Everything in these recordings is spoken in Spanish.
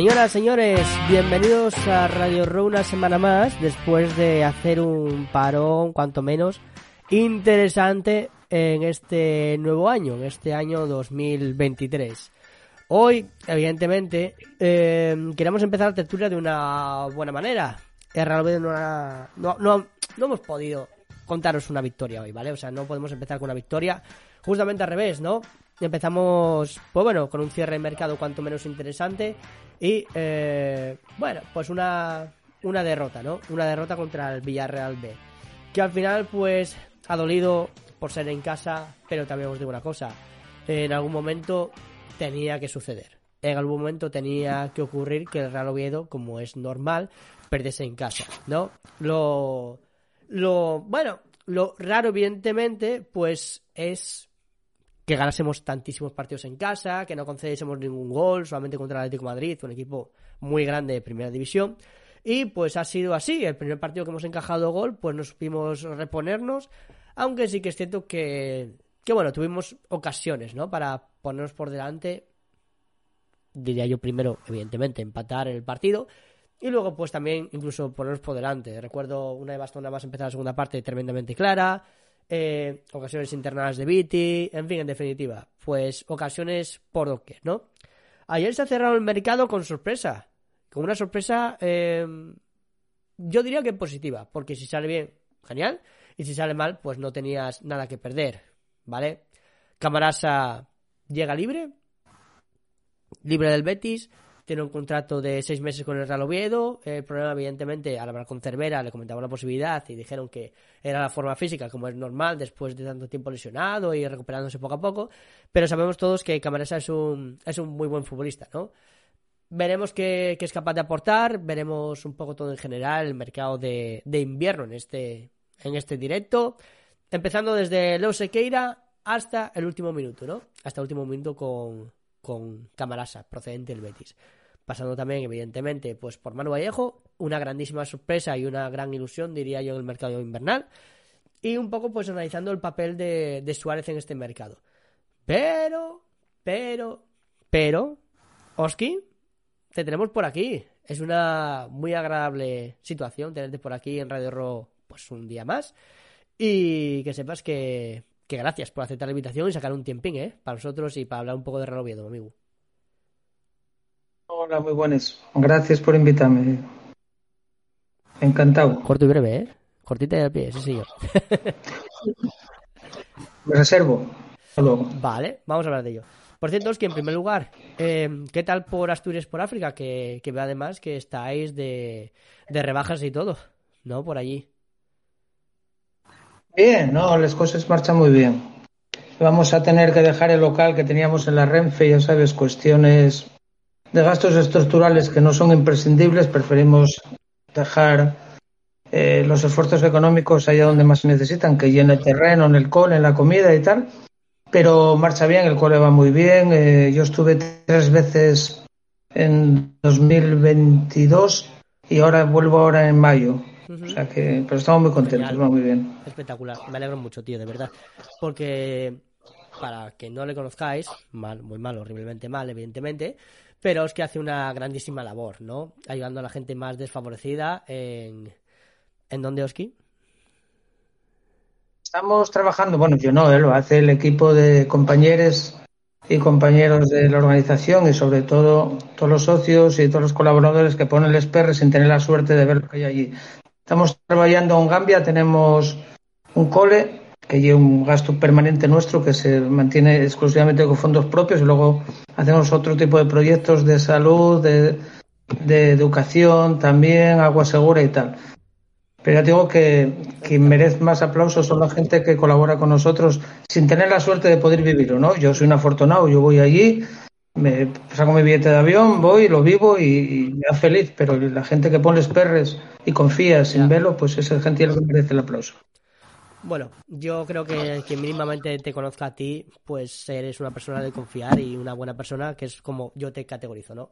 Señoras, señores, bienvenidos a Radio Row una semana más, después de hacer un parón, cuanto menos, interesante en este nuevo año, en este año 2023. Hoy, evidentemente, eh, queremos empezar la tertulia de una buena manera. El Real Oviedo no, ha- no, no, no hemos podido contaros una victoria hoy, ¿vale? O sea, no podemos empezar con una victoria. Justamente al revés, ¿no? Empezamos, pues bueno, con un cierre de mercado cuanto menos interesante y, eh, bueno, pues una, una derrota, ¿no? Una derrota contra el Villarreal B. Que al final, pues, ha dolido por ser en casa, pero también os digo una cosa. En algún momento tenía que suceder. En algún momento tenía que ocurrir que el Real Oviedo, como es normal, perdiese en casa, ¿no? Lo, lo, bueno, lo raro, evidentemente, pues es que ganásemos tantísimos partidos en casa, que no concediésemos ningún gol, solamente contra el Atlético Madrid, un equipo muy grande de primera división. Y pues ha sido así. El primer partido que hemos encajado gol, pues nos supimos reponernos. Aunque sí que es cierto que, que bueno, tuvimos ocasiones, ¿no? Para ponernos por delante. Diría yo primero, evidentemente, empatar el partido. Y luego, pues también, incluso ponernos por delante. Recuerdo una de Bastón nada más empezar la segunda parte tremendamente clara. Eh, ocasiones internadas de Viti. En fin, en definitiva, pues ocasiones por doquier, ¿no? Ayer se ha cerrado el mercado con sorpresa. Con una sorpresa, eh, yo diría que positiva. Porque si sale bien, genial. Y si sale mal, pues no tenías nada que perder. ¿Vale? Camarasa llega libre. Libre del Betis tiene un contrato de seis meses con el Real Oviedo. El problema, evidentemente, al hablar con Cervera le comentaba la posibilidad y dijeron que era la forma física, como es normal, después de tanto tiempo lesionado y recuperándose poco a poco. Pero sabemos todos que Camarasa es un, es un muy buen futbolista, ¿no? Veremos qué, es capaz de aportar, veremos un poco todo en general el mercado de, invierno en este, en este directo. Empezando desde Leo Sequeira hasta el último minuto, ¿no? Hasta el último minuto con, con Camarasa, procedente del Betis pasando también, evidentemente, pues por Manu Vallejo, una grandísima sorpresa y una gran ilusión, diría yo, en el mercado invernal, y un poco pues analizando el papel de, Suárez en este mercado. Pero, pero, pero, Oski, te tenemos por aquí. Es una muy agradable situación tenerte por aquí en Radio Ro, pues un día más. Y que sepas que, que gracias por aceptar la invitación y sacar un tiempín, ¿eh? Para nosotros y para hablar un poco de Real amigo. Hola, muy buenas. Gracias por invitarme. Encantado. Corto y breve, ¿eh? Cortita y al pie, sí, señor. Me reservo. Vale, vamos a hablar de ello. Por cierto, es que en primer lugar, eh, ¿qué tal por Asturias por África? Que, que veo además que estáis de, de rebajas y todo, ¿no? Por allí. Bien, no, las cosas marchan muy bien. Vamos a tener que dejar el local que teníamos en la Renfe, ya sabes, cuestiones de gastos estructurales que no son imprescindibles, preferimos dejar eh, los esfuerzos económicos allá donde más se necesitan, que llene el terreno, en el cole, en la comida y tal. Pero marcha bien, el cole va muy bien. Eh, yo estuve tres veces en 2022 y ahora vuelvo ahora en mayo. O sea que, pero estamos muy contentos, va muy bien. Espectacular, me alegro mucho, tío, de verdad. Porque para que no le conozcáis, mal, muy mal, horriblemente mal, evidentemente, pero es que hace una grandísima labor, ¿no? Ayudando a la gente más desfavorecida en... ¿En dónde, Oski? Estamos trabajando, bueno, yo no, ¿eh? lo hace el equipo de compañeros y compañeros de la organización y sobre todo todos los socios y todos los colaboradores que ponen el perres sin tener la suerte de ver lo que hay allí. Estamos trabajando en Gambia, tenemos un cole que hay un gasto permanente nuestro que se mantiene exclusivamente con fondos propios y luego hacemos otro tipo de proyectos de salud, de, educación también, agua segura y tal. Pero ya digo que quien merece más aplausos son la gente que colabora con nosotros sin tener la suerte de poder vivirlo, ¿no? Yo soy un afortunado, yo voy allí, me saco mi billete de avión, voy, lo vivo y, me da feliz, pero la gente que pone perres y confía sin verlo, pues es el gentil que merece el aplauso. Bueno, yo creo que quien mínimamente te conozca a ti, pues eres una persona de confiar y una buena persona, que es como yo te categorizo, ¿no?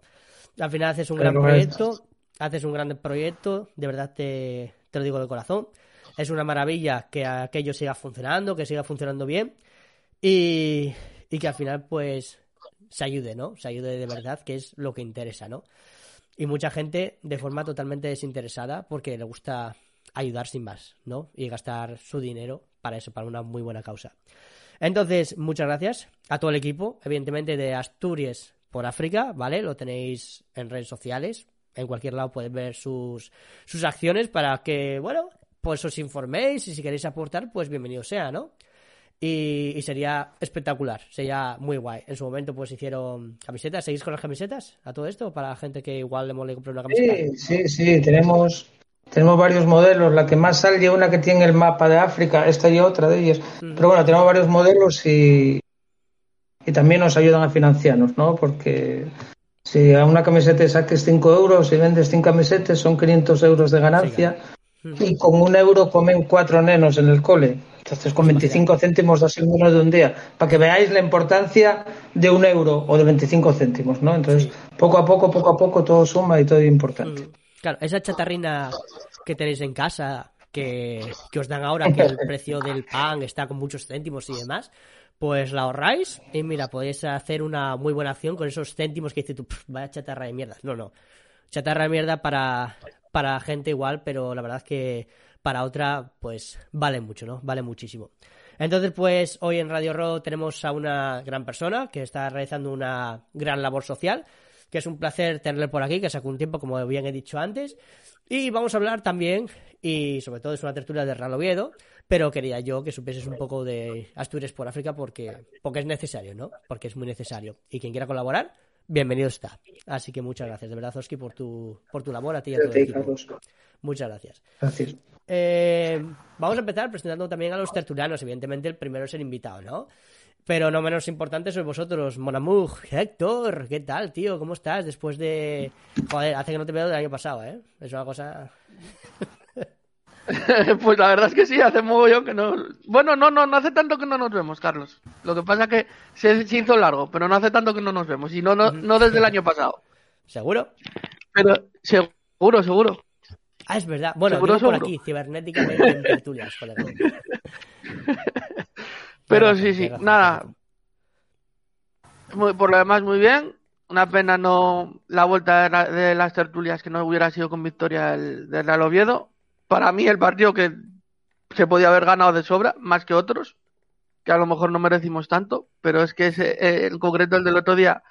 Al final haces un gran proyecto, haces un gran proyecto, de verdad te, te lo digo de corazón. Es una maravilla que aquello siga funcionando, que siga funcionando bien y, y que al final pues se ayude, ¿no? Se ayude de verdad, que es lo que interesa, ¿no? Y mucha gente de forma totalmente desinteresada porque le gusta ayudar sin más, ¿no? Y gastar su dinero para eso, para una muy buena causa. Entonces, muchas gracias a todo el equipo, evidentemente de Asturias por África, ¿vale? Lo tenéis en redes sociales, en cualquier lado podéis ver sus, sus acciones para que, bueno, pues os informéis y si queréis aportar, pues bienvenido sea, ¿no? Y, sería espectacular, sería muy guay. En su momento pues hicieron camisetas, ¿seguís con las camisetas a todo esto? Para la gente que igual le mole comprar una camiseta. Sí, sí, sí, tenemos tenemos varios modelos, la que más sale es una que tiene el mapa de África, esta y otra de ellas. Pero bueno, tenemos varios modelos y, y también nos ayudan a financiarnos, ¿no? Porque si a una camiseta saques 5 euros y vendes 5 camisetas son 500 euros de ganancia y con un euro comen cuatro nenos en el cole. Entonces con 25 céntimos das el menos de un día. Para que veáis la importancia de un euro o de 25 céntimos, ¿no? Entonces poco a poco, poco a poco todo suma y todo es importante. Claro, esa chatarrina que tenéis en casa, que, que os dan ahora, que el precio del pan está con muchos céntimos y demás, pues la ahorráis y mira, podéis hacer una muy buena acción con esos céntimos que dices tú, "Pff, vaya chatarra de mierda. No, no. Chatarra de mierda para, para gente igual, pero la verdad es que para otra, pues vale mucho, ¿no? Vale muchísimo. Entonces, pues hoy en Radio Row tenemos a una gran persona que está realizando una gran labor social, que es un placer tenerle por aquí, que sacó un tiempo, como bien he dicho antes. Y vamos a hablar también, y sobre todo es una tertulia de Real Oviedo, pero quería yo que supieses un poco de Asturias por África porque, porque es necesario, ¿no? Porque es muy necesario. Y quien quiera colaborar, bienvenido está. Así que muchas gracias, de verdad, Oski, por tu, por tu labor, a ti y a todo el equipo. Muchas gracias. Gracias. Eh, vamos a empezar presentando también a los tertulianos. Evidentemente, el primero es el invitado, ¿no? Pero no menos importante sois vosotros, Monamug, Héctor, ¿qué tal, tío? ¿Cómo estás? Después de. Joder, hace que no te veo del año pasado, ¿eh? Es una cosa. pues la verdad es que sí, hace mogollón que no. Bueno, no, no, no hace tanto que no nos vemos, Carlos. Lo que pasa es que se, se hizo largo, pero no hace tanto que no nos vemos. Y no, no, no desde el año pasado. ¿Seguro? Pero seguro, seguro. Ah, es verdad. Bueno, Seguro, digo por seguro. aquí, cibernéticamente en tertulias, joder. Pero sí, razón, sí, nada. Muy- por lo demás, muy bien. Una pena no la vuelta de, la- de las tertulias que no hubiera sido con victoria del, del Real Oviedo. Para mí, el partido que se podía haber ganado de sobra, más que otros, que a lo mejor no merecimos tanto, pero es que ese, eh, en concreto el del otro día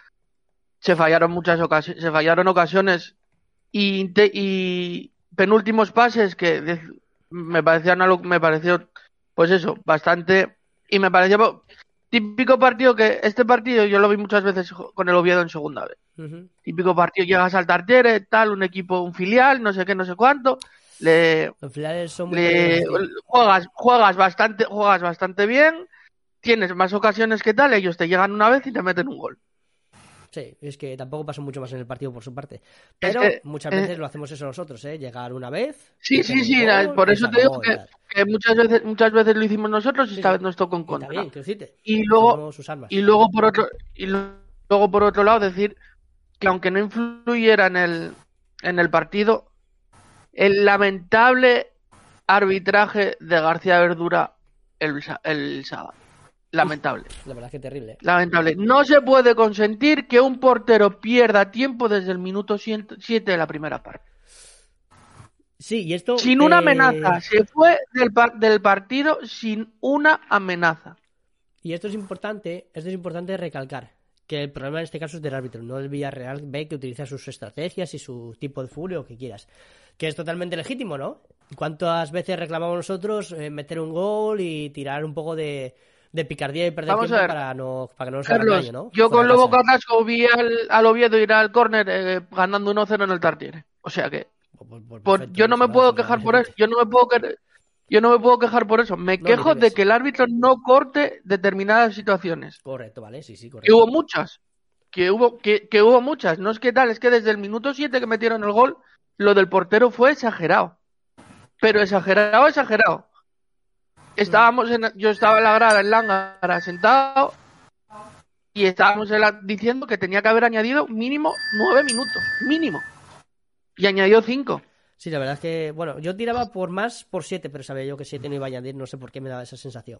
se fallaron muchas ocasiones, se fallaron ocasiones y, y penúltimos pases que me parecían me pareció, pues eso, bastante, y me pareció típico partido que este partido yo lo vi muchas veces con el Oviedo en segunda vez. Típico partido, llegas al Tartiere, tal, un equipo, un filial, no sé qué, no sé cuánto, le, Los finales son muy le- juegas, juegas bastante, juegas bastante bien, tienes más ocasiones que tal, ellos te llegan una vez y te meten un gol. Sí, es que tampoco pasó mucho más en el partido por su parte. Pero que, muchas eh, veces lo hacemos eso nosotros, ¿eh? Llegar una vez. Sí, sí, sí, gol, por eso te digo que, muchas veces, muchas veces lo hicimos nosotros y Sí, esta vez nos tocó en contra. bien. Y luego, y luego por otro, y luego por otro lado decir que aunque no influyera en el, en el partido, el lamentable arbitraje de García Verdura el, el sábado. Lamentable. La verdad es que terrible. Lamentable. No se puede consentir que un portero pierda tiempo desde el minuto 7 de la primera parte. Sí, y esto. Sin una eh, amenaza. Se fue del, par- del partido sin una amenaza. Y esto es importante, esto es importante recalcar. Que el problema en este caso es del árbitro, no del Villarreal B que utiliza sus estrategias y su tipo de furio, que quieras. Que es totalmente legítimo, ¿no? ¿Cuántas veces reclamamos nosotros eh, meter un gol y tirar un poco de, de picardía y perder Vamos tiempo para, no, para que no nos hagan Carlos, daño, ¿no? yo Fuera con Lobo. Carrasco vi al, al Oviedo ir al córner eh, ganando 1-0 en el Tartiere. O sea que por- perfecto, yo no me puedo quejar por eso. Yo no me puedo que- yo no me puedo quejar por eso. Me No, quejo de que el árbitro no corte determinadas situaciones. Correcto, vale, sí, sí, Que correcto. hubo muchas. Que hubo, que, que hubo muchas. No es que tal, es que desde el minuto 7 que metieron el gol, lo del portero fue exagerado. Pero exagerado, exagerado. Estábamos en, yo estaba en la grada en Lángara sentado y estábamos en la- diciendo que tenía que haber añadido mínimo nueve minutos, mínimo. Y añadió cinco. Sí, la verdad es que, bueno, yo tiraba por más por 7, pero sabía yo que 7 no iba a añadir, no sé por qué me daba esa sensación.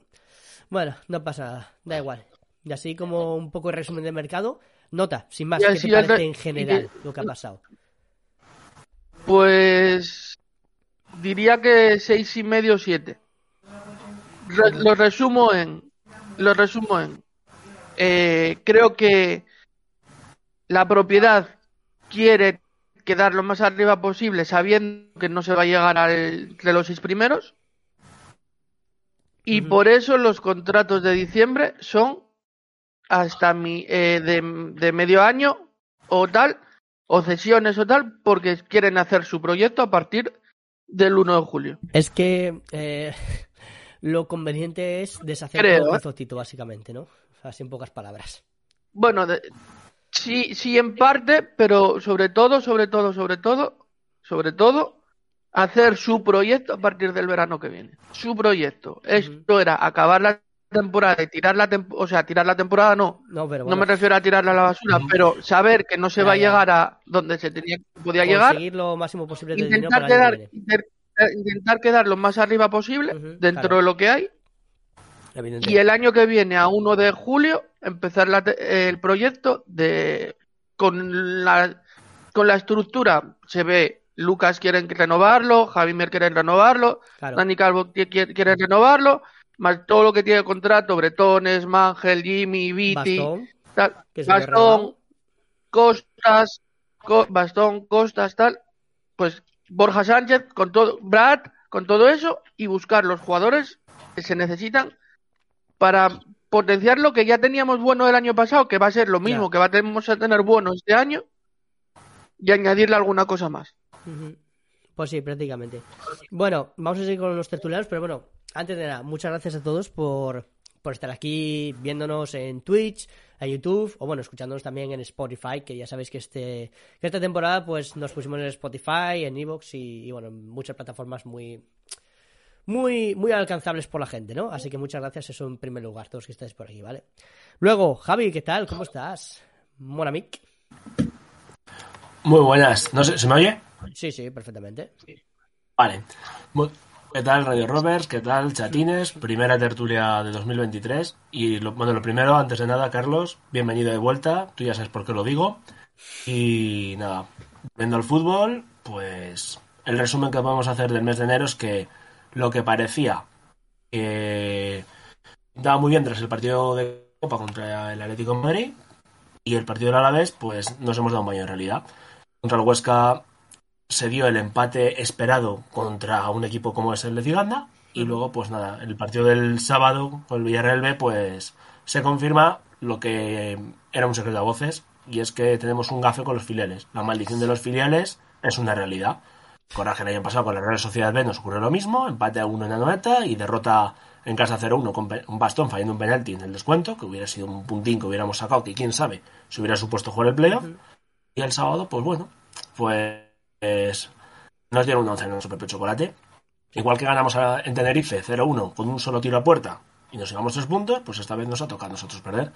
Bueno, no pasa nada, da igual. Y así como un poco de resumen del mercado, nota, sin más, ¿qué te parece en general lo que ha pasado? Pues diría que seis y medio, siete. Re- lo resumo en, lo resumo en, eh, creo que la propiedad quiere quedar lo más arriba posible, sabiendo que no se va a llegar al, entre los seis primeros. Y por eso los contratos de diciembre son hasta mi, eh, de, de medio año o tal, o cesiones o tal, porque quieren hacer su proyecto a partir del 1 de julio. Es que eh, lo conveniente es deshacer Creo, todo ¿eh? el Zotito, básicamente, ¿no? Así en pocas palabras. Bueno, de- sí, sí en parte, pero sobre todo, sobre todo, sobre todo, sobre todo, hacer su proyecto a partir del verano que viene. Su proyecto. Esto era acabar las temporada y tirar la temporada, o sea, tirar la temporada no. No, pero No bueno, me refiero a tirarla a la basura, pero saber que no se Ya, va a llegar a donde se tenía podía llegar, conseguir lo máximo posible de dinero intentar para el año quedar, que viene. Inter- intentar quedar lo más arriba posible dentro claro. de lo que hay y el año que viene a 1 de julio empezar la el proyecto de con la con la estructura se ve Lucas quieren renovarlo, Javier quiere renovarlo, Claro. Dani Calvo qui- qui- quiere renovarlo, más todo lo que tiene contrato, Bretones, Mangel, Jimmy, Viti, Bastón, tal. Costas, Co- Bastón, Costas, tal, pues Borja Sánchez con todo, Brad, con todo eso y buscar los jugadores que se necesitan para potenciar lo que ya teníamos bueno el año pasado, que va a ser lo mismo, que va a tener bueno este año y añadirle alguna cosa más. Pues sí, prácticamente. Bueno, vamos a seguir con los tertulianos, pero bueno, antes de nada, muchas gracias a todos por, por estar aquí viéndonos en Twitch, en YouTube, o bueno, escuchándonos también en Spotify, que ya sabéis que este que esta temporada pues nos pusimos en Spotify, en Evox y, y, bueno, en muchas plataformas muy muy muy alcanzables por la gente, ¿no? Así que muchas gracias, eso en primer lugar, todos que estáis por aquí, ¿vale? Luego, Javi, ¿qué tal? ¿Cómo estás? Monamic. Muy buenas. No sé, ¿se me oye? Sí, sí, perfectamente. Vale. ¿Qué tal Radio Roberts? ¿Qué tal Chatines? Primera tertulia de 2023. Y lo, bueno, lo primero, antes de nada, Carlos, bienvenido de vuelta. Tú ya sabes por qué lo digo. Y nada, viendo el fútbol, pues el resumen que podemos hacer del mes de enero es que lo que parecía que daba muy bien tras el partido de Copa contra el Atlético de Madrid y el partido del Alavés, pues nos hemos dado un baño en realidad. Contra el Huesca se dio el empate esperado contra un equipo como es el de Ciganda y luego pues nada, el partido del sábado con el Villarreal B pues se confirma lo que era un secreto a voces y es que tenemos un gafe con los filiales. La maldición de los filiales es una realidad. Coraje el año pasado con la Real Sociedad B nos ocurrió lo mismo, empate a 1 en la 90 y derrota en casa 0-1 con un bastón fallando un penalti en el descuento, que hubiera sido un puntín que hubiéramos sacado, que quién sabe, si hubiera supuesto jugar el playoff. Y el sábado, pues bueno, pues nos dieron un 11 en nuestro Pepe Chocolate. Igual que ganamos a- en Tenerife 0-1 con un solo tiro a puerta y nos llevamos tres puntos, pues esta vez nos ha tocado a nosotros perder.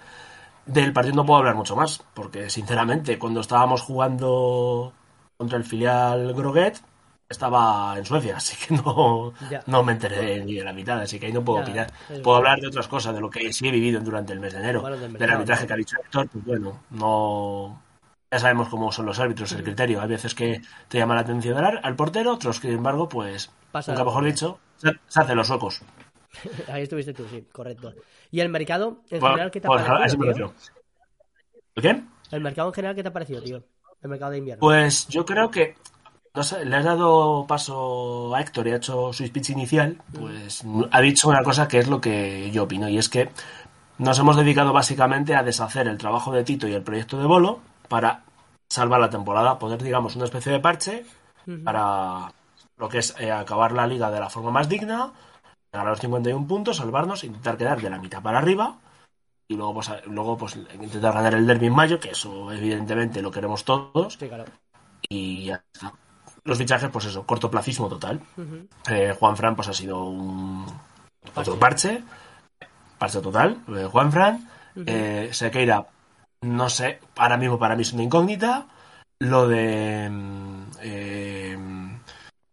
Del partido no puedo hablar mucho más, porque sinceramente cuando estábamos jugando contra el filial Groguet estaba en Suecia, así que no, Ya. no me enteré ni de la mitad, así que ahí no puedo Ya, opinar. Puedo hablar de otras cosas, de lo que sí he vivido durante el mes de enero, Bueno, del del arbitraje que ha dicho Héctor, pues bueno, no... Ya sabemos cómo son los árbitros, el criterio. Hay veces que te llama la atención al, al portero, otros que, sin embargo, pues, Pasa nunca mejor dicho, se, se hacen los suecos. Ahí estuviste tú, sí, correcto. ¿Y el mercado en Bueno, general qué te ha parecido. ¿El qué? El mercado en general qué te ha parecido, tío? El mercado de invierno. Pues yo creo que no sé, le has dado paso a Héctor y ha hecho su speech inicial, pues ha dicho una cosa que es lo que yo opino, y es que nos hemos dedicado básicamente a deshacer el trabajo de Tito y el proyecto de Bolo para salvar la temporada, poner, digamos, una especie de parche para lo que es eh, acabar la liga de la forma más digna, ganar los 51 puntos, salvarnos, intentar quedar de la mitad para arriba y luego pues, luego pues intentar ganar el derby en mayo, que eso evidentemente lo queremos todos Sí, claro. y ya está. Los fichajes, pues eso, cortoplacismo total. Eh, Juan Fran, pues ha sido un otro parche, parche total, Juan Fran. Eh, Sequeira, no sé, ahora mismo para mí es una incógnita. Lo de mm, eh,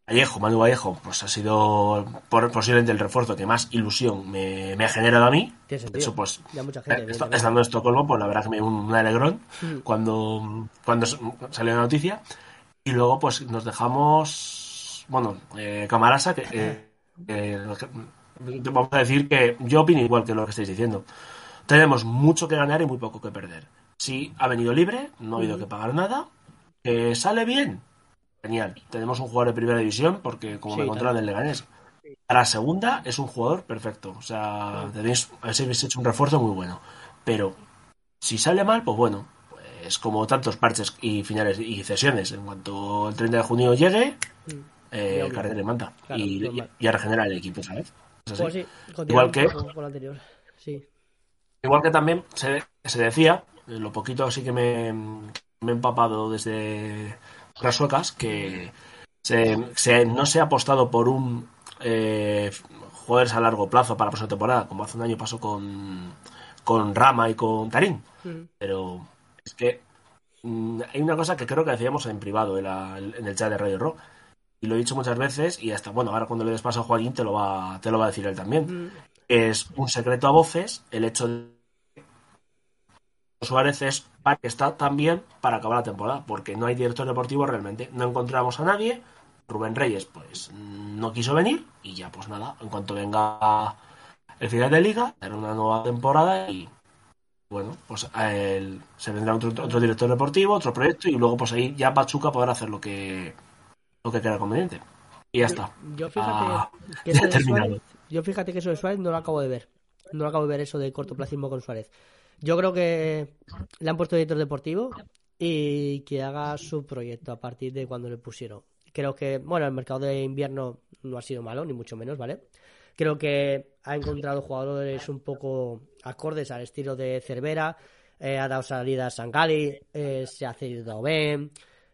Vallejo, Manu Vallejo, pues ha sido por- posiblemente el refuerzo que más ilusión me, me ha generado a mí. Tiene De sentido. hecho, pues Ya mucha eh, gente. estando en Estocolmo, pues la verdad que me dio un, alegrón Mm. cuando, cuando salió la noticia. Y luego, pues nos dejamos. Bueno, eh, Camarasa, que. eh, eh, vamos a decir que yo opino igual que lo que estáis diciendo. Tenemos mucho que ganar y muy poco que perder. Si ha venido libre, no ha habido que pagar nada. Que sale bien, genial. Tenemos un jugador de primera división, porque como Sí, me controlan claro. el Leganés. Para segunda es un jugador perfecto. O sea, tenéis, habéis hecho un refuerzo muy bueno. Pero si sale mal, pues bueno, pues como tantos parches y finales y cesiones, en cuanto el 30 de junio llegue, Mm. eh, Ya, carrera y manta. Claro, y, normal. y a regenerar el equipo, ¿sabes? Es. Pues sí, Igual que- con anterior. Sí. Igual que también se, se decía, eh, lo poquito así que me, me he empapado desde las suecas, que se, se- no se ha apostado por un eh, jugadores a largo plazo para la próxima temporada, como hace un año pasó con, con Rama y con Tarín. Pero es que mm, hay una cosa que creo que decíamos en privado en, la- en el chat de Radio Rock. Y lo he dicho muchas veces y hasta, bueno, ahora cuando le des paso a Joaquín te lo va, te lo va a decir él también. Es un secreto a voces el hecho de Suárez es para que está también para acabar la temporada, porque no hay director deportivo realmente. No encontramos a nadie. Rubén Reyes, pues, no quiso venir y ya, pues nada, en cuanto venga el final de liga, será una nueva temporada y bueno, pues él se vendrá otro, otro director deportivo, otro proyecto y luego pues ahí ya Pachuca podrá hacer lo que lo que crea conveniente. Y ya está. Yo fíjate Ah, que eso de. Suárez, yo fíjate que eso de Suárez no lo acabo de ver. No acabo de ver eso de cortoplacismo con Suárez. Yo creo que le han puesto director deportivo y que haga su proyecto a partir de cuando le pusieron. Creo que, bueno, el mercado de invierno no ha sido malo, ni mucho menos, ¿vale? Creo que ha encontrado jugadores un poco acordes al estilo de Cervera, eh, ha dado salida a Sangali, eh, se ha cedido a Oben.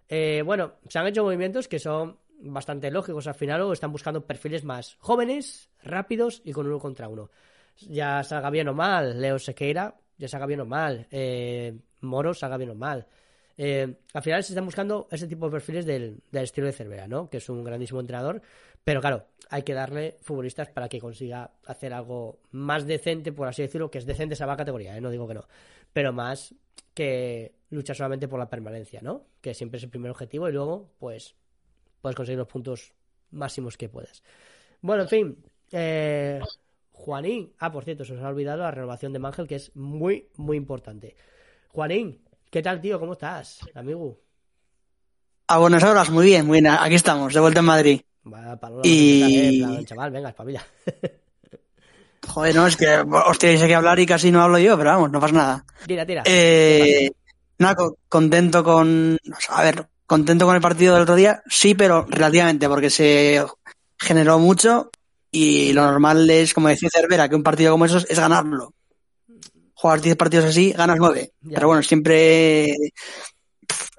Eh, bueno, se han hecho movimientos que son bastante lógicos al final o están buscando perfiles más jóvenes, rápidos y con uno contra uno. Ya salga bien o mal, Leo Sequeira, ya salga bien o mal, eh, Moro salga bien o mal. Eh, al final se están buscando ese tipo de perfiles del, del estilo de Cervera, ¿no? Que es un grandísimo entrenador, pero claro, hay que darle futbolistas para que consiga hacer algo más decente, por así decirlo, que es decente esa categoría, ¿eh? no digo que no, pero más que luchar solamente por la permanencia, ¿no? Que siempre es el primer objetivo y luego, pues, puedes conseguir los puntos máximos que puedas. Bueno, en fin, eh, Juanín, ah, por cierto, se os ha olvidado la renovación de Mangel, que es muy, muy importante. Juanín, ¿qué tal, tío? ¿Cómo estás, amigo? A buenas horas, muy bien, muy bien. Aquí estamos, de vuelta en Madrid. Palo, Y- ¿qué tal, eh? Chaval, venga, espabila. Joder, no, es que os tenéis que hablar y casi no hablo yo, pero vamos, no pasa nada. tira, tira. Eh, nada, co- contento con. A ver, contento con el partido del otro día, sí, pero relativamente, porque se generó mucho y lo normal es, como decía Cervera, que un partido como esos es ganarlo. Jugar 10 partidos así, ganas 9. Ya. Pero bueno, siempre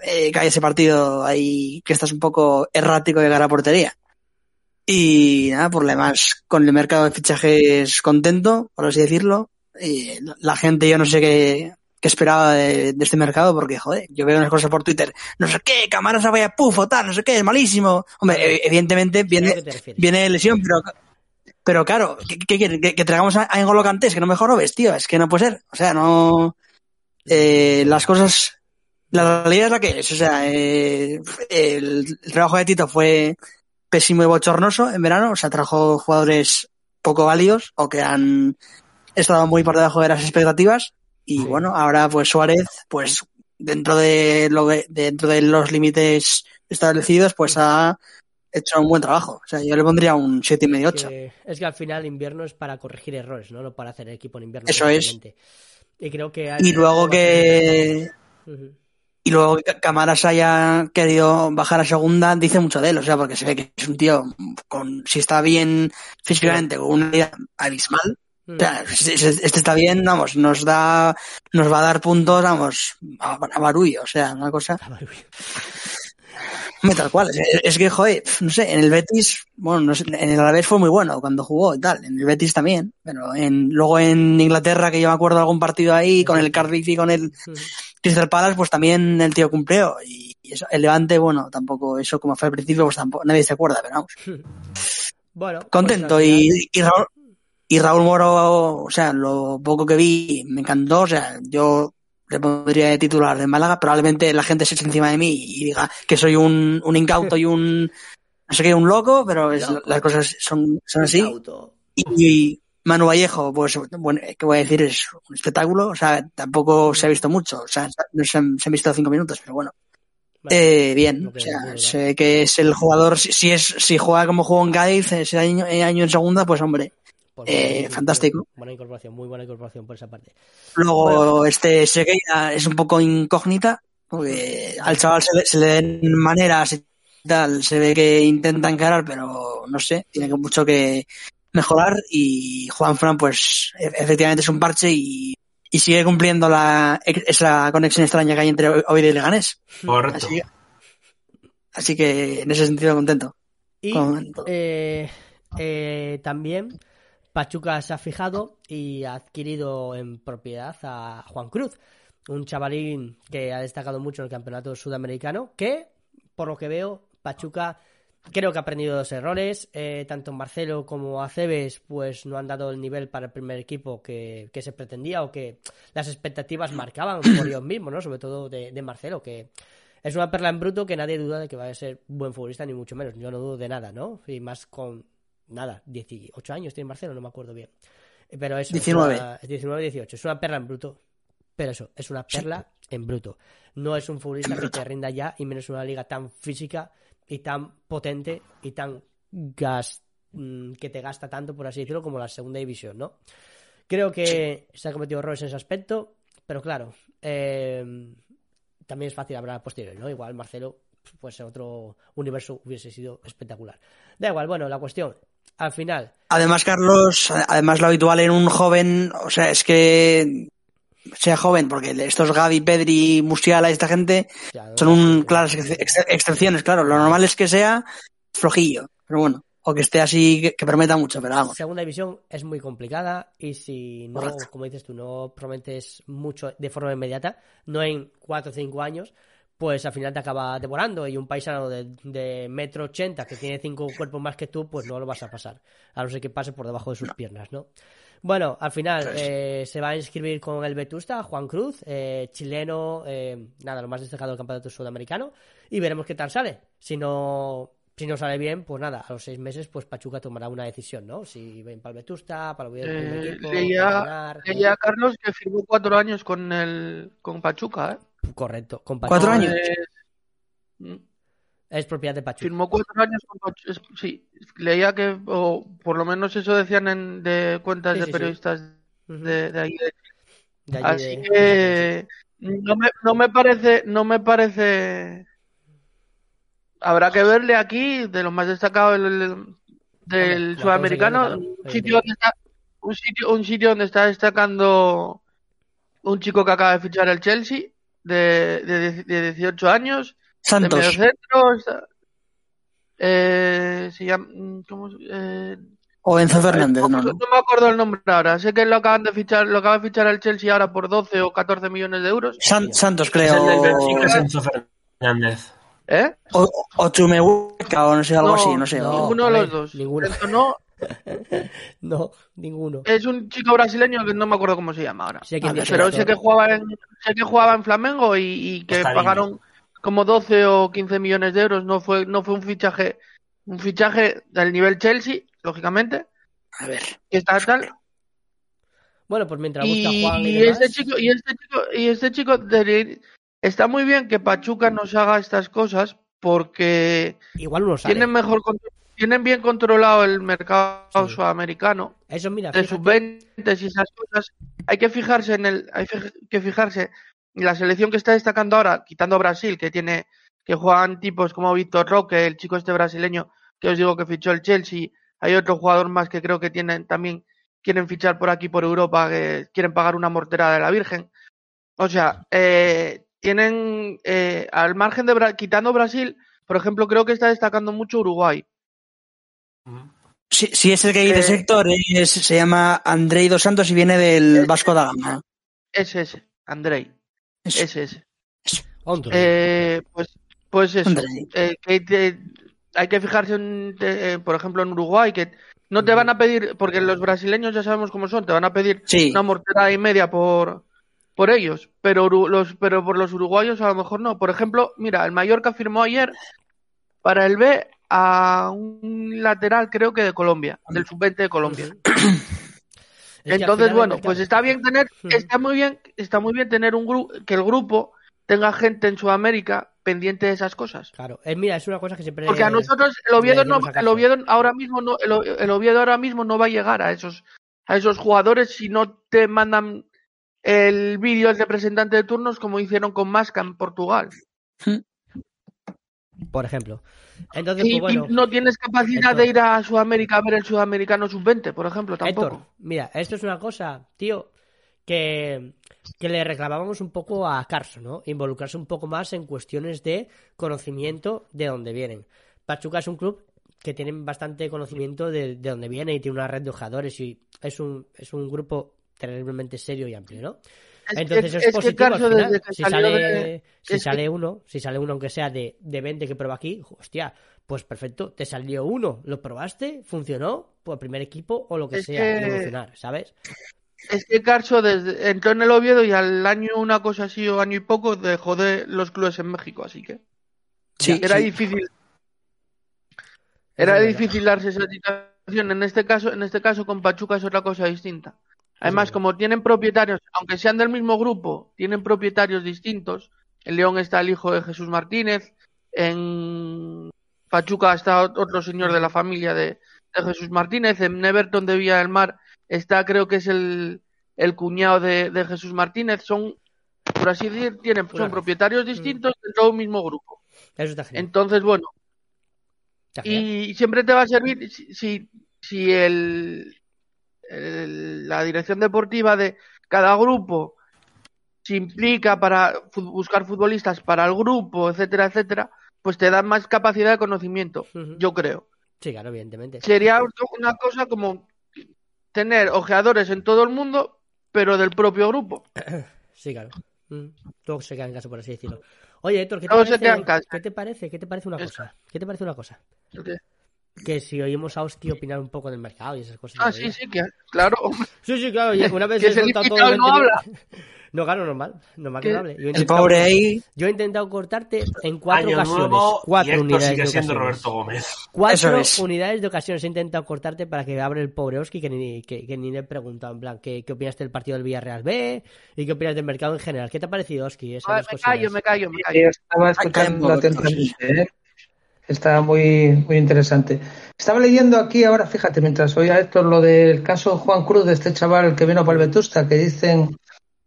eh, cae ese partido ahí que estás un poco errático de cara a portería. Y nada, por lo demás, con el mercado de fichajes contento, por así decirlo. Y la- gente, yo no sé qué, qué esperaba de, de este mercado, porque, joder, yo veo unas cosas por Twitter, no sé qué, cámaras a vaya pufo, tal, no sé qué, es malísimo. Hombre, evidentemente viene, viene lesión, pero, pero claro, ¿qué, qué quieren? ¿Que, que traigamos a, a N'Golo Kanté? Es que no mejor ves, tío, es que no puede ser. O sea, no, eh, las cosas, la realidad es la que es. O sea, eh, el, el trabajo de Tito fue pésimo y bochornoso en verano. O sea, trajo jugadores poco válidos o que han estado muy por debajo de las expectativas. Y Sí. bueno, ahora pues Suárez, pues dentro de lo que- dentro de los límites establecidos, pues ha hecho un buen trabajo. O sea, yo le pondría un siete y medio ocho. que- es que al final invierno es para corregir errores, ¿no? No para hacer equipo en invierno. Eso es. Y creo que hay- Y luego que y luego que Camaras haya querido bajar a segunda dice mucho de él, o sea, porque se ve que es un tío con si está bien físicamente con una vida abismal, o sea, este está bien, vamos, nos da nos va a dar puntos, vamos, a, a barullo, o sea, una cosa Hombre, tal cual, es, es que joder, no sé, en el Betis, bueno, no sé, en el Alavés fue muy bueno cuando jugó y tal, en el Betis también, pero en luego en Inglaterra que yo me acuerdo de algún partido ahí con el Cardiff y con el. Crystal Palace, pues también el tío cumplió. Y eso, el Levante, bueno, tampoco, eso como fue al principio, pues tampoco, nadie se acuerda, pero vamos. Bueno, pues Contento. y, y Raúl, y Raúl Moro, o sea, lo poco que vi, me encantó. O sea, yo le pondría de titular de Málaga. Probablemente la gente se eche encima de mí y diga que soy un, un incauto y un, no sé qué, un loco, pero es- Loco. las cosas son, son así. Y, y Manu Vallejo, pues, bueno, ¿qué voy a decir? Es un espectáculo. O sea, tampoco se ha visto mucho. O sea, no se han, se han visto cinco minutos, pero bueno. Vale. Eh, bien, o sea, ve que es el jugador, si, si es, si juega como jugó en Cádiz ese año, eh, año en segunda, pues hombre. Pues eh, fantástico. Buena incorporación, muy buena incorporación por esa parte. Luego, Bueno. este Segueira es un poco incógnita, porque al chaval se le, se le den maneras y tal, se ve que intenta encarar, pero no sé, tiene que- mucho que mejorar y Juan Fran, pues, e- efectivamente es un parche y, y sigue cumpliendo la, esa conexión extraña que hay entre Oviedo y Leganés. Correcto. Así, así que en ese sentido contento. Y Con eh, eh, también Pachuca se ha fijado y ha adquirido en propiedad a Juan Cruz, un chavalín que ha destacado mucho en el campeonato sudamericano, que, por lo que veo, Pachuca creo que ha aprendido dos errores. Eh, tanto Marcelo como Aceves pues no han dado el nivel para el primer equipo que, que se pretendía o que las expectativas marcaban por ellos mismos, ¿no? Sobre todo de, de Marcelo, que es una perla en bruto que nadie duda de que va a ser buen futbolista, ni mucho menos. Yo no dudo de nada, ¿no? Y más con, nada, 18 años tiene Marcelo, no me acuerdo bien. Pero eso 19. Es una, 19, 18. Es una perla en bruto. Pero eso, es una perla en bruto. No es un futbolista que te rinda ya, y menos en una liga tan física y tan potente y tan gas mm, que te gasta tanto, por así decirlo, como la segunda división, ¿no? Creo que se han cometido errores en ese aspecto, pero claro, eh, también es fácil hablar a posteriori, ¿no? Igual Marcelo, pues en otro universo hubiese sido espectacular. Da igual, bueno, la cuestión, al final, Además, Carlos, además lo habitual en un joven, o sea, es que sea joven, porque estos Gaby, Pedri, Musiala y esta gente ya, ¿no? son un, claras ex- ex- excepciones, claro. Lo normal es que sea flojillo, pero bueno, o que esté así, que, que prometa mucho, pero vamos. Segunda división es muy complicada y si no, Correcto. como dices tú, no prometes mucho de forma inmediata, no en 4 o 5 años, pues al final te acaba devorando y un paisano de, de metro ochenta que tiene cinco cuerpos más que tú, pues no lo vas a pasar, a no ser que pase por debajo de sus piernas, ¿no? Bueno, al final eh, se va a inscribir con el Vetusta, Juan Cruz, eh, chileno, eh, nada, lo más destacado del campeonato sudamericano, y veremos qué tal sale. Si no, si no sale bien, pues nada, a los seis meses, pues Pachuca tomará una decisión, ¿no? Si ven para el Vetusta, para el Eh, equipo, leía, para ganar. leía Carlos que firmó cuatro años con el con Pachuca, ¿eh? Correcto, con ¿Cuatro años? Eh, Es propiedad de Pachuca. firmó cuatro años con Pachuca. Sí, leía que, o por lo menos eso decían en, de cuentas Sí, de sí, periodistas de, de ahí. de- De allí Así de- que no me, no me parece, no me parece. Habrá que verle aquí de lo más destacado del, sudamericano, un sitio donde está, un sitio, un sitio donde está destacando un chico que acaba de fichar el Chelsea de, de, de 18 años, de Santos. medio centro, está- eh, se llama, ¿cómo eh, O Enzo Fernández, no, no, no me acuerdo el nombre ahora. Sé que lo acaban de fichar, lo acaba de fichar el Chelsea ahora por 12 o 14 millones de euros. San- Santos, Es el del creo. Benfica, es Enzo Fernández. ¿Eh? O, o Chumehueca, o no sé, algo No, así, no sé. no. o- ninguno de los dos. ninguno. No, No, ninguno. es un chico brasileño que no me acuerdo cómo se llama ahora. Sé Pero sé que jugaba en, sé que jugaba en Flamengo y, y que Está pagaron como 12 o 15 millones de euros. No fue, no fue un fichaje, un fichaje del nivel Chelsea, lógicamente, A ver. que está tal. Bueno, pues mientras busca Y, Juan y, y demás, este chico, y este chico, y este chico de- está muy bien que Pachuca nos haga estas cosas porque igual uno sabe. tienen mejor contro- tienen bien controlado el mercado Sí. sudamericano Eso, mira, de fíjate, sub-20 y esas cosas. Hay que fijarse en el, hay que fijarse en la selección que está destacando ahora, quitando Brasil, que tiene, que juegan tipos como Víctor Roque, el chico este brasileño que os digo que fichó el Chelsea. Hay otro jugador más que creo que tienen también quieren fichar por aquí por Europa, que quieren pagar una morterada de la Virgen. O sea, eh, tienen eh, al margen de Bra- quitando Brasil, por ejemplo, creo que está destacando mucho Uruguay. Si, si es el que dice Eh, sector, es- se llama Andrei Dos Santos y viene del Vasco da Gama. Ese es, Andrei. Ese es. Otro. Eh, pues, pues eso. Eh, que te- hay que fijarse, en, te- eh, por ejemplo, en Uruguay, que no te van a pedir, porque los brasileños ya sabemos cómo son, te van a pedir Sí. una mortera y media por, por ellos, pero, los, pero por los uruguayos a lo mejor no. Por ejemplo, mira, el Mallorca firmó ayer para el B a un lateral, creo que de Colombia, del sub-20 de Colombia. Entonces, bueno, pues está bien tener, está muy bien, está muy bien tener un grupo, que el grupo tenga gente en Sudamérica pendiente de esas cosas. Claro, es, mira, es una cosa que siempre. Porque a nosotros el Oviedo no, el. Oviedo ahora mismo no, el, O- el Oviedo ahora mismo no va a llegar a esos, a esos jugadores si no te mandan el vídeo del representante de turnos como hicieron con Masca en Portugal. Por ejemplo. Entonces, Y, pues bueno. y no tienes capacidad de ir a Sudamérica a ver el sudamericano sub-20, por ejemplo, tampoco. Héctor, mira, esto es una cosa, tío, que, que le reclamábamos un poco a Carso, ¿no? Involucrarse un poco más en cuestiones de conocimiento de dónde vienen. Pachuca es un club que tiene bastante conocimiento de, de dónde viene y tiene una red de jugadores y es un, es un grupo terriblemente serio y amplio, ¿no? Es Entonces es, es que positivo al final. desde que Si sale, de- si que- sale uno, si sale uno aunque sea de, de 20 que prueba aquí, hostia, pues perfecto, te salió uno, lo probaste, funcionó, pues primer equipo o lo que Es sea, que- evolucionar, ¿sabes? Es que Carso desde, entró en el Oviedo y al año una cosa así o año y poco dejó de los clubes en México, así que Sí, era sí. difícil. Era difícil darse esa situación. En este caso, en este caso con Pachuca es otra cosa distinta. Además, como tienen propietarios, aunque sean del mismo grupo, tienen propietarios distintos. En León está el hijo de Jesús Martínez. En Pachuca está otro señor de la familia de, de Jesús Martínez. En Everton de Villa del Mar está, creo que es el, el cuñado de, de Jesús Martínez. Son, por así decir, tienen, son propietarios distintos dentro de un mismo grupo. Eso está genial. Entonces, bueno, está genial. y siempre te va a servir si, si el, el- la dirección deportiva de cada grupo se implica para buscar futbolistas para el grupo, etcétera, etcétera, pues te dan más capacidad de conocimiento, yo creo. Sí, claro, evidentemente. Sería una cosa como tener ojeadores en todo el mundo, pero del propio grupo. Sí, claro. Mm. Todos se quedan en casa, por así decirlo. Oye, Héctor, ¿qué te, parece. ¿qué te parece? ¿Qué te parece una cosa? ¿Qué te parece una cosa? Que si oímos a Oski opinar un poco del mercado y esas cosas. Ah, sí, sí, que, claro. Sí, sí, claro. y Una vez Que he ese soltado todo el no 20 habla. No, claro, normal. Normal que Que no hable. Yo he El intentado- pobre ahí. Yo he intentado cortarte en cuatro Año ocasiones. nuevo cuatro y unidades sigue de siendo ocasiones. Roberto Gómez. Cuatro Eso es. unidades de ocasiones he intentado cortarte para que abra el pobre Oski que ni, que, que ni le he preguntado en plan ¿qué, qué opinas del partido del Villarreal B y qué opinas del mercado en general. ¿Qué te ha parecido Oski? Esas dos me callo, me callo, me Yo callo. estaba escuchando atentamente, ¿eh? Estaba muy, muy interesante. Estaba leyendo aquí ahora, fíjate, mientras oía Héctor lo del caso Juan Cruz, de este chaval que vino para el Vetusta, que dicen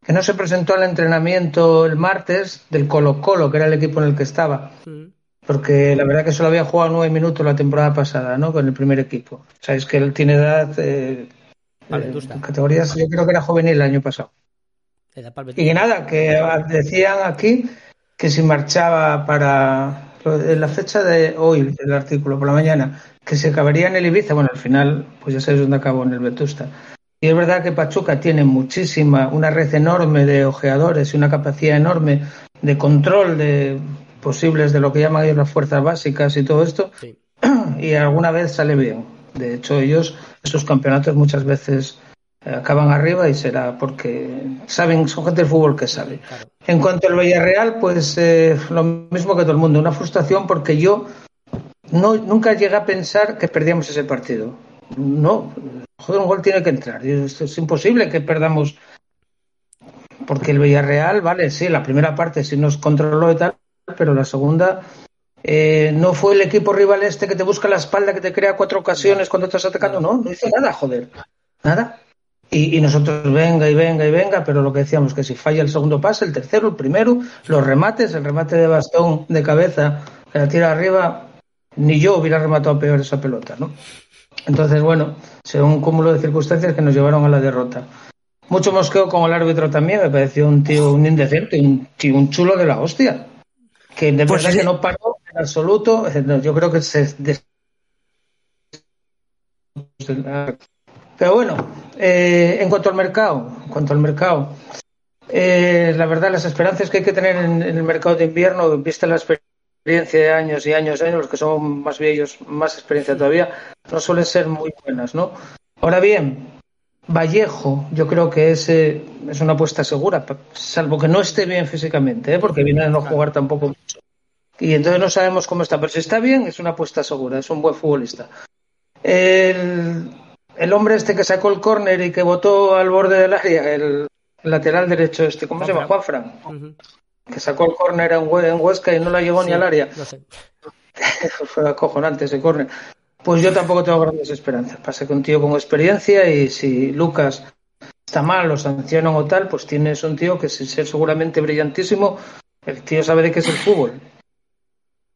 que no se presentó al entrenamiento el martes del Colo Colo, que era el equipo en el que estaba, Mm. porque la verdad que solo había jugado nueve minutos la temporada pasada, ¿no? Con el primer equipo. Sabéis que él tiene edad, eh, eh, categorías, yo creo que era juvenil el año pasado. Y nada, que decían aquí que si marchaba para la fecha de hoy, el artículo por la mañana, que se acabaría en el Ibiza. Bueno, al final, pues ya sabéis dónde acabó, en el Vetusta. Y es verdad que Pachuca tiene muchísima, una red enorme de ojeadores y una capacidad enorme de control de posibles de lo que llaman ellos las fuerzas básicas y todo esto, Sí. y alguna vez sale bien. De hecho, ellos, esos campeonatos muchas veces acaban arriba y será porque saben, son gente del fútbol que sabe. En cuanto al Villarreal, pues eh, lo mismo que todo el mundo, una frustración porque yo no, nunca llegué a pensar que perdíamos ese partido. No, joder, un gol tiene que entrar. Es imposible que perdamos. Porque el Villarreal, vale, sí, la primera parte sí nos controló y tal, pero la segunda eh, no fue el equipo rival este que te busca la espalda, que te crea cuatro ocasiones cuando estás atacando. No, no hizo nada, joder. Nada. Y, y nosotros venga y venga y venga, pero lo que decíamos, que si falla el segundo pase, el tercero, el primero, los remates, el remate de bastón de cabeza, que la tira arriba, ni yo hubiera rematado peor esa pelota, ¿no? Entonces, bueno, son un cúmulo de circunstancias que nos llevaron a la derrota. Mucho mosqueo con el árbitro también, me pareció un tío, un indecente, un tío, un chulo de la hostia. Que de Pues verdad sí. que no paró en absoluto. Yo creo que se Pero bueno, eh, en cuanto al mercado, en cuanto al mercado, eh, la verdad, las esperanzas que hay que tener en, el mercado de invierno, vista la experiencia de años y años y años, los que son más viejos, más experiencia todavía, no suelen ser muy buenas, ¿no? Ahora bien, Vallejo, yo creo que es, es una apuesta segura, salvo que no esté bien físicamente, ¿eh? porque viene a no jugar tampoco mucho. Y entonces no sabemos cómo está, pero si está bien, es una apuesta segura, es un buen futbolista. El, el hombre este que sacó el córner y que botó al borde del área, el, lateral derecho este, ¿cómo se llama? Juanfran, Ujú. que sacó el córner en, Hue- en Huesca y no la llegó ni Sí, al área. No sé. Fue acojonante ese córner. Pues yo tampoco tengo grandes esperanzas. Pasa que un tío con experiencia y si Lucas está mal, lo sancionan o tal, pues tienes un tío que sin ser seguramente brillantísimo, el tío sabe de qué es el fútbol.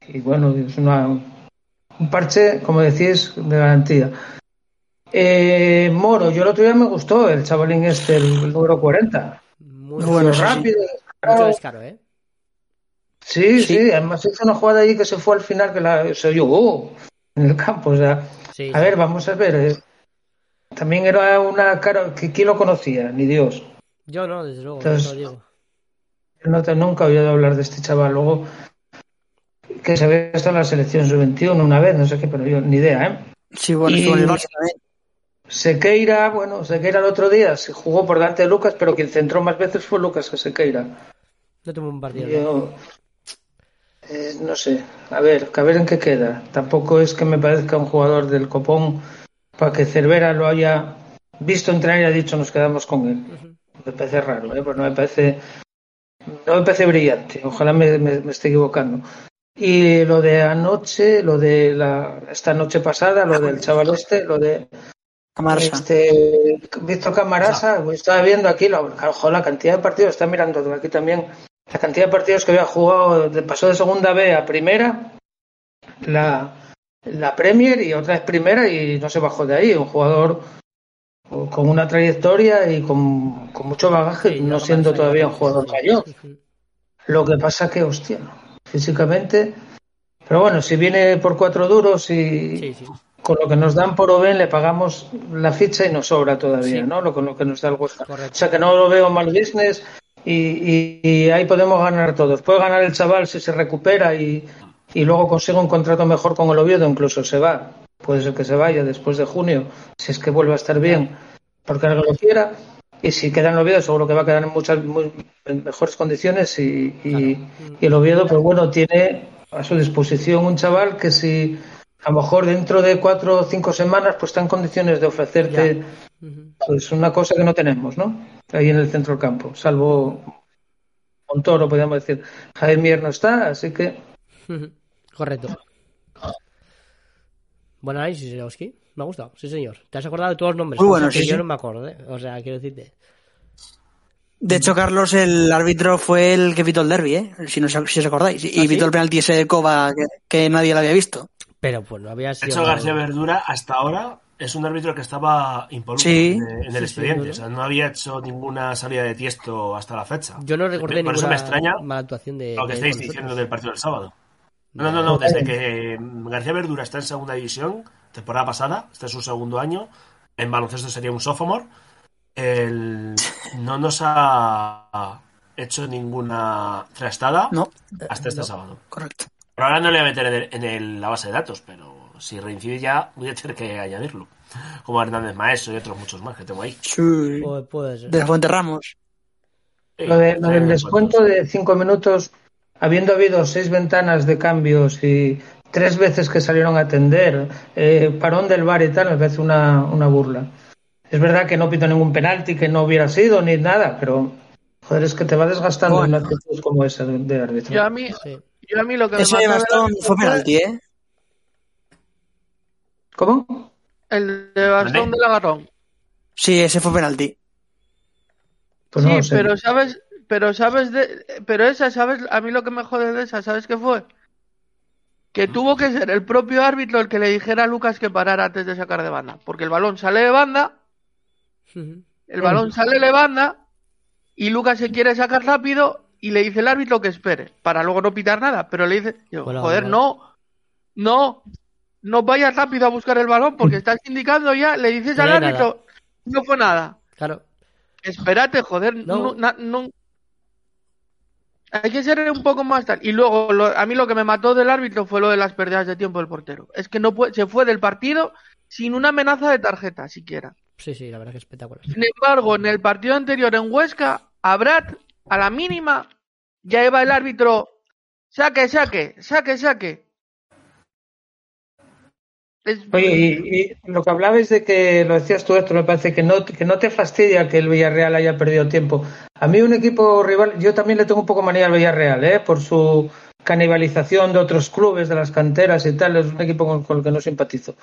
Y bueno, es una, un parche, como decís, de garantía. Eh, Moro, yo el otro día me gustó el chavalín este, el número 40. Muy Bueno, rápido. Mucho descaro, ¿eh? Sí, Sí. sí, además hizo una jugada allí que se fue al final que la, se oyó ¡oh! en el campo. O sea, Sí, a sí. ver, vamos a ver. eh, también era una cara que quién lo conocía, ni Dios. Yo no, desde luego, Entonces- te lo digo. No te, nunca había oído hablar de este chaval. Luego, que se había estado en la selección sub-21 una vez, no sé qué, pero yo ni idea, ¿eh? Sí, bueno, Y- estuvo en el Barça también. Sequeira, bueno, Sequeira el otro día se jugó por delante de Lucas, pero quien centró más veces fue Lucas que Sequeira. No tengo un partido. Yo, eh, no sé, a ver, a ver en qué queda. Tampoco es que me parezca un jugador del copón para que Cervera lo haya visto entrenar y haya dicho nos quedamos con él. Me parece raro, ¿eh? Pues no me parece, no me parece brillante. Ojalá me, me- me esté equivocando. Y lo de anoche, lo de la, esta noche pasada, lo del chaval este, lo de Camarasa. este Víctor Camarasa, pues estaba viendo aquí la, ojo, la cantidad de partidos, está mirando aquí también, la cantidad de partidos que había jugado, de, pasó de segunda B a primera, la, la Premier y otra vez primera y no se bajó de ahí, un jugador con una trayectoria y con, con mucho bagaje, Sí, no siendo todavía un jugador mayor. Lo que pasa que, hostia, físicamente, pero bueno, si viene por cuatro duros y, Sí, sí. Con lo que nos dan por Oben le pagamos la ficha y nos sobra todavía, Sí. ¿no? Lo, con lo que nos da el Huesca. Correcto. O sea que no lo veo mal business y, y- y ahí podemos ganar todos. Puede ganar el chaval si se recupera y, y luego consigue un contrato mejor con el Oviedo, incluso se va. Puede ser que se vaya después de junio, si es que vuelve a estar bien, porque alguien lo quiera. Y si queda en el Oviedo, seguro que va a quedar en muchas muy- en mejores condiciones. Y, y- Claro. y el Oviedo, pues bueno, tiene a su disposición un chaval que si a lo mejor dentro de cuatro o cinco semanas, pues está en condiciones de ofrecerte pues una cosa que no tenemos, ¿no? Ahí en el centro del campo, salvo Montoro, podríamos decir. Javier Mier no está, así que. Correcto. Buen análisis, Oski. Me ha gustado, sí señor. Te has acordado de todos los nombres. Muy bueno, que sí, yo sí. no me acuerdo, ¿eh? O sea, quiero decirte. De hecho, Carlos, el árbitro fue el que pitó el derby, ¿eh? Si, no, os- si os acordáis. Y ¿Ah, sí? pitó el penalti ese de Coba que, que nadie lo había visto. Pero pues no había De sido. hecho, García Verdura hasta ahora es un árbitro que estaba Sí. en, en el Sí, expediente. ¿no? O sea, no había hecho ninguna salida de tiesto hasta la fecha. Yo no recordé Por ninguna eso me extraña mala actuación de. lo que de estáis diciendo del partido del sábado. No, no, no, desde que mm, García Verdura está en segunda división, temporada pasada, este es su segundo año, en baloncesto sería un sophomore, el- no nos ha hecho ninguna trastada No, hasta este no. sábado. correcto. Por ahora no le voy a meter en, el- en el- la base de datos, pero si reincide ya voy a tener que añadirlo. Como Hernández Maestro y otros muchos más que tengo ahí. Sí. Puede, puede ser. De Fuente Ramos. lo, de- lo del descuento de cinco minutos, habiendo habido seis ventanas de cambios y tres veces que salieron a atender, eh, parón del bar y tal, me parece una, una burla. Es verdad que no pito ningún penalti, que no hubiera sido ni nada, pero joder, es que te va desgastando Bueno. una actitud como esa de, de árbitro. Yo a mí, Sí. Yo a mí lo que me Ese del bastón fue penalti, ¿eh? ¿Cómo? El de bastón ¿Vale? del agarrón. Sí, ese fue penalti. Pues sí, sé. pero sabes, pero sabes de, pero esa, sabes, a mí lo que me jode de esa, ¿sabes qué fue? Que tuvo que ser el propio árbitro el que le dijera a Lucas que parara antes de sacar de banda, porque el balón sale de banda, el balón sale de banda y Lucas se quiere sacar rápido y le dice el árbitro que espere para luego no pitar nada, pero le dice, Hola, joder, no, no, no vayas rápido a buscar el balón porque estás indicando ya, le dices No al hay nada. árbitro, no fue nada. Claro. Espérate, joder, No. no, na- no- Hay que ser un poco más tal. Y luego, lo- a mí lo que me mató del árbitro fue lo de las pérdidas de tiempo del portero. Es que no puede- se fue del partido sin una amenaza de tarjeta siquiera. Sí, sí, la verdad que es espectacular. Sin embargo, en el partido anterior en Huesca, a Brad, a la mínima, ya iba el árbitro, saque, saque, saque, saque. Es- Oye, y, y lo que hablabais de que, lo decías tú esto, me parece que no, que no te fastidia que el Villarreal haya perdido tiempo. A mí un equipo rival, yo también le tengo un poco manía al Villarreal, ¿eh? por su canibalización de otros clubes, de las canteras y tal, es un equipo con, con el que no simpatizo.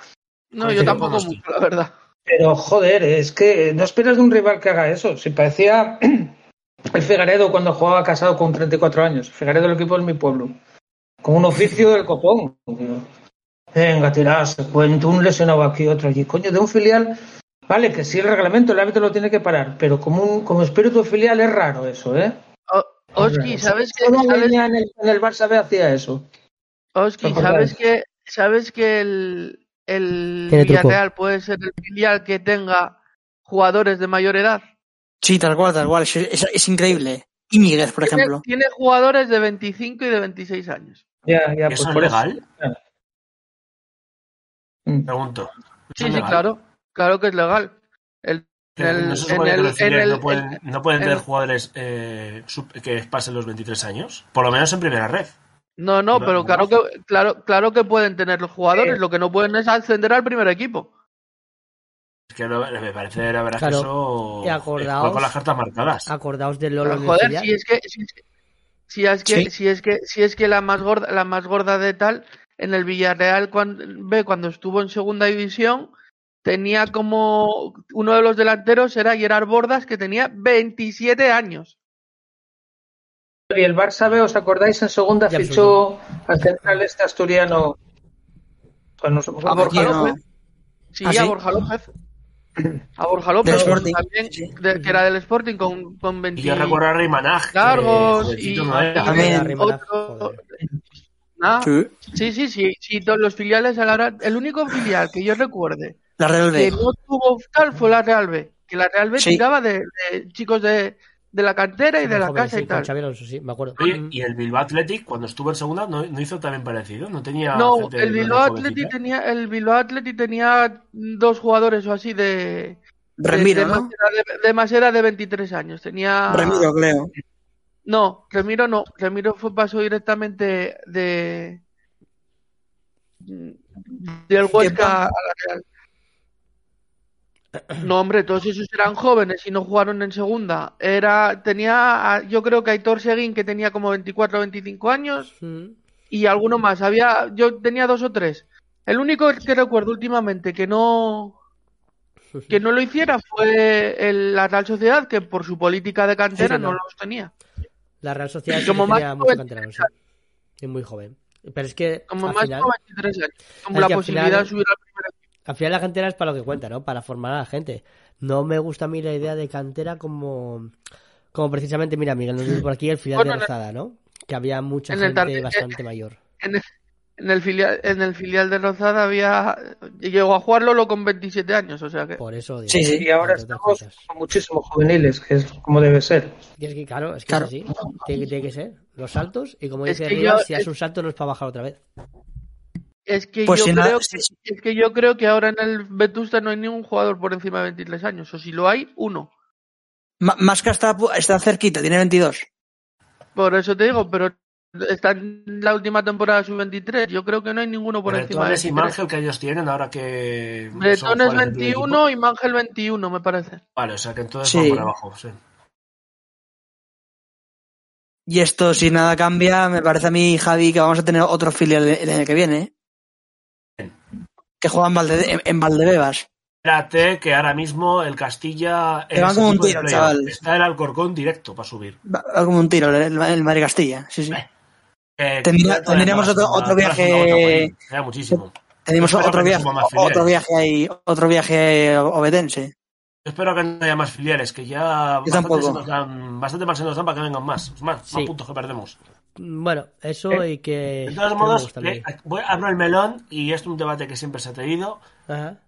no, yo tampoco mucho, la verdad. Pero joder, es que no esperas de un rival que haga eso. Si parecía el Figaredo cuando jugaba casado con 34 años. Figaredo el equipo de mi pueblo. Con un oficio del copón. Venga, tirarse, cuento, un lesionado aquí, otro allí. Coño, de un filial, vale, que sí el reglamento, el árbitro lo tiene que parar, pero como un como espíritu filial es raro eso, ¿eh? O- Oski, ¿sabes qué? Toda ¿Sabes- en el, en el Barça B hacía eso. Oski, ¿sabes que, sabes que el, el. Villarreal puede ser el filial que tenga jugadores de mayor edad. Sí, tal cual, tal cual. Es, es- es increíble. Y Miguel, por Tiene, ejemplo. tiene jugadores de 25 y de 26 años. Ya, ya, pues ¿Eso es eso. legal? Mm. Pregunto. ¿Eso Sí, sí, legal? claro. Claro que es legal. El, en el- no se en supone que el- los filiales en el- no pueden, no pueden en- tener jugadores eh, sub- que pasen los 23 años. Por lo menos en primera red. No, no, pero claro que, claro, claro que pueden tener los jugadores, lo que no pueden es ascender al primer equipo. Que no- me parece, la verdad, Claro. que eso. Y acordaos- es jugar con las cartas marcadas. Acordaos del Lolo Pero, joder, si es que, si es que, si es que, Sí. si es que, si es que la más gorda, la más gorda de tal, en el Villarreal cuando, ve cuando estuvo en segunda división, tenía como uno de los delanteros era Gerard Bordas, que tenía 27 años. Y el Barça B, ¿os acordáis? En segunda Ya, fichó al central este asturiano. Pues no sé, A Borja no. López. Sí, ¿Ah, sí? a Borja López. A Borja López, Del Sporting, también, sí. de- que era del Sporting con, con Y 20 yo recuerdo a Reymanaj. largos y, También. y otro-. Nah, Sí. Sí, sí, sí, sí, todos los filiales a la hora, el único filial que yo recuerde La Real que B. no tuvo tal fue la Real B, que la Real B Sí. tiraba de, de chicos de, de la cantera y de la Joven, casa sí, y tal. Xabi Alonso, sí, me acuerdo. Oye, y el Bilbao Athletic, cuando estuvo en segunda, no, no hizo también parecido. No tenía. No, el Bilbao. Athletic tenía, el Bilbao Athletic tenía dos jugadores o así de, Remiro, de, de, ¿no? más de, de más edad de 23 años. Tenía Remiro, creo. No, Remiro no. Remiro fue pasó directamente de del Huesca a la Real. No, hombre, todos esos eran jóvenes y no jugaron en segunda. Era, tenía, yo creo que Aitor Seguín que tenía como 24 o 25 años y alguno más. Había, yo tenía dos o tres. El único que recuerdo últimamente que no que no lo hiciera fue el- la Real Sociedad que por su política de cantera Sí, no no. los tenía. La Real Sociedad Como más tenía joven, mucho. Y muy joven. Pero es que Como al más final, como 23 años. Como Es la posibilidad final- de subir al primer equipo. Al final la cantera es para lo que cuenta, ¿no? Para formar a la gente. No me gusta a mí la idea de cantera como, como precisamente, mira, Miguel nos dice por aquí el filial Bueno, de Rozada, ¿no? Que había mucha gente tar- bastante mayor. En el, en el filial en el filial de Rozada había llegó a jugar Lolo con 27 años, o sea que Por eso digo, Sí, sí. Y ahora estamos cosas. con muchísimos juveniles, que es como debe ser. Y es que, claro, es que Claro. es así. Tiene, que- tiene que ser. Los saltos, y como Es dice que Rivas, yo- si haces un salto no es para bajar otra vez. Es que Pues yo si no- creo sí, que, sí. es que yo creo que ahora en el Vetusta no hay ningún jugador por encima de 23 años, o si lo hay, uno. Ma- Masca está, pu- está cerquita, tiene 22. Por eso te digo, pero está en la última temporada sub-23, yo creo que no hay ninguno por encima de Bretones y 23. Mangel que ellos tienen ahora que. del primer 21 equipo. y Mangel 21, me parece. Vale, o sea que entonces Sí. van por abajo. Sí. Y esto, si nada cambia, me parece a mí, Javi, que vamos a tener otro filial el año que viene. Que juega en, Valde- en- en Valdebebas. Espérate que ahora mismo el Castilla. Te va es como un tiro, chaval. Está el Alcorcón directo para subir. Va, va como un tiro el, el Madrid Castilla. Sí, sí. Eh, Tendría- tendríamos otro- otro viaje-. Queda muchísimo. Tenemos otro viaje, otro viaje ahí, otro viaje obedense. Espero que no haya más filiales, que ya Yo bastante, se nos dan, bastante más se nos dan para que vengan más. Más, Sí. más puntos que perdemos. Bueno, eso y que. De todos modos, le- voy, abro el melón y esto es un debate que siempre se ha tenido. Ajá.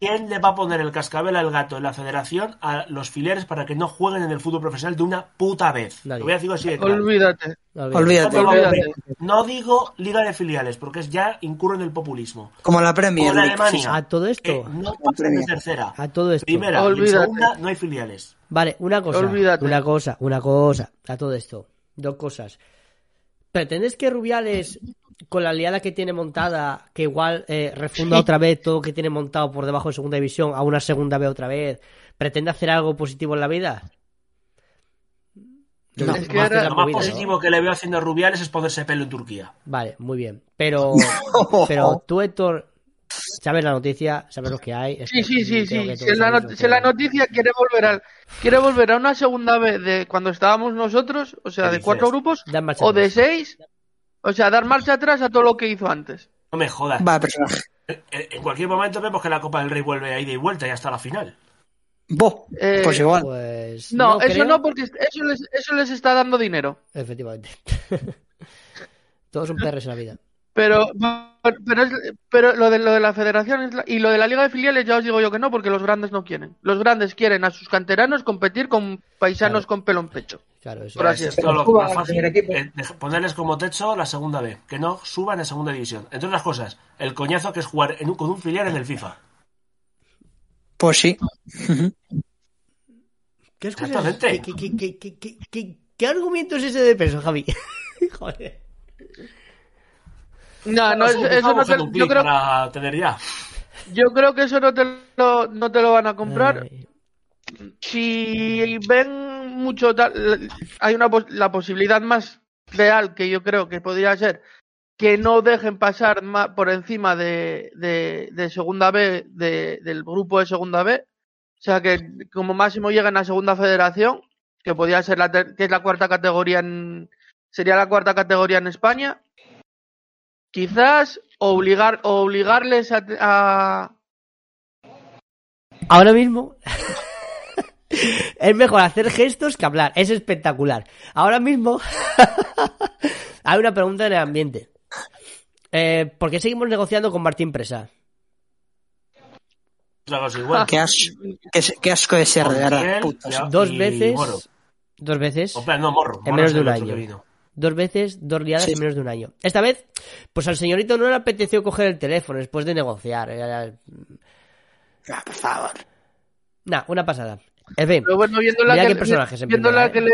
¿Quién le va a poner el cascabel al gato en la federación a los filiales para que no jueguen en el fútbol profesional de una puta vez? Nadie. Lo voy a decir así de claro. Olvídate. Olvídate. No, Olvídate. No digo liga de filiales, porque es ya incurre en el populismo. Como la Premier Como League. Alemania. A todo esto. no pasa de tercera. A todo esto. Primera y en Olvídate. segunda no hay filiales. Vale, una cosa. Olvídate. Una cosa, una cosa. A todo esto. Dos cosas. ¿Pretendes que Rubiales, con la liada que tiene montada, que igual eh, refunda otra vez todo lo que tiene montado por debajo de segunda división a una segunda B otra vez, pretende hacer algo positivo en la vida? No, es que Lo más movida, ¿no? positivo que le veo haciendo a Rubiales es ponerse pelo en Turquía. Vale, muy bien. Pero, pero tú, Héctor, sabes la noticia, sabes lo que hay. Es Sí, que sí, sí, sí. Si en la, not- si noticia quiere volver al quiere volver a una segunda vez de cuando estábamos nosotros, o sea, ¿Qué de dices? cuatro grupos, o de seis, o sea, dar marcha atrás a todo lo que hizo antes. No me jodas. Va, personaje. En en cualquier momento vemos que la Copa del Rey vuelve a ida y vuelta y hasta la final. Bo, Eh, pues igual. Pues. No, eso creo- no, porque eso les, eso les está dando dinero. Efectivamente. Todos son perres en la vida. Pero, pero, es- pero lo, de, lo de la federación es la- y lo de la liga de filiales ya os digo yo que no, porque los grandes no quieren. Los grandes quieren a sus canteranos competir con paisanos Claro. con pelo en pecho. Claro, eso. Por así Es lo más fácil, eh, ponerles como techo la segunda B, que no suban a segunda división. Entre otras cosas, el coñazo que es jugar en un- con un filial en el FIFA. Pues sí. ¿Qué, excusas- Exactamente. ¿Qué, qué, qué, qué, qué, qué- qué argumento es ese de peso, Javi? Joder. No, no, eso no te, yo creo, para tener ya. yo creo que eso no te lo, no te lo van a comprar. Ay, si ven mucho tal, hay una la posibilidad más real que yo creo que podría ser que no dejen pasar ma- por encima de, de, de segunda B de- del grupo de segunda B o sea que como máximo lleguen a segunda federación que podría ser la ter- que es la cuarta categoría en sería la cuarta categoría en España quizás obligar obligarles a, a- Ahora mismo es mejor hacer gestos que hablar. Es espectacular. Ahora mismo hay una pregunta en el ambiente. Eh, ¿Por qué seguimos negociando con Martín Presa? Otra cosa igual. Qué, as- qué, qué asco de ser, de verdad. Dos veces. Dos veces. O, no, Morro. En Morro menos es de un año. Dos veces, dos liadas Sí. en menos de un año. Esta vez, pues al señorito no le apeteció coger el teléfono después de negociar. Ah, por favor. Nah, una pasada. En fin, pero bueno viendo la que, qué personajes en viendo primera, la que ¿eh? le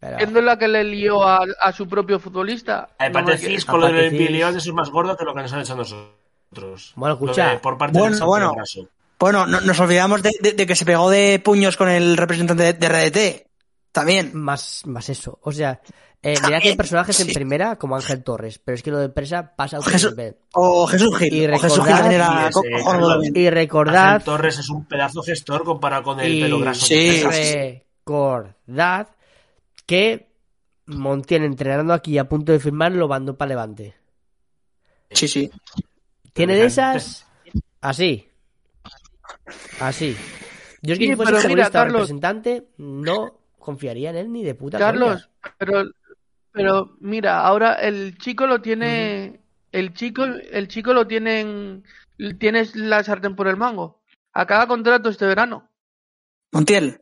pero- Viendo la que le lió a, a su propio futbolista. Me- Patecis con lo del bilión eso es más gordo que lo que nos han hecho a nosotros. Bueno, escucha. de- por parte Bueno, bueno. Bueno, no- nos olvidamos de, de- de que se pegó de puños con el representante de, de RDT. También. más, más eso. O sea, eh, mira que hay personajes en Sí. primera como Ángel Torres, pero es que lo de Presa pasa a Jesús- nivel. O Jesús Gil. Y o Jesús Gil recordad- era también. Y recordad, Ángel Torres es un pedazo gestor comparado con el y pelo graso. Sí. tiene. recordad que Montiel entrenando aquí a punto de firmar lo mandó para Levante. Sí, sí. ¿Tiene de esas? Así. Así. Yo es que Sí, si fuese Carlos. representante, no confiaría en él ni de puta Carlos, coña. pero, pero mira, ahora el chico lo tiene. El chico, el chico lo tienen. Tienes la sartén por el mango. Acaba contrato este verano. Montiel.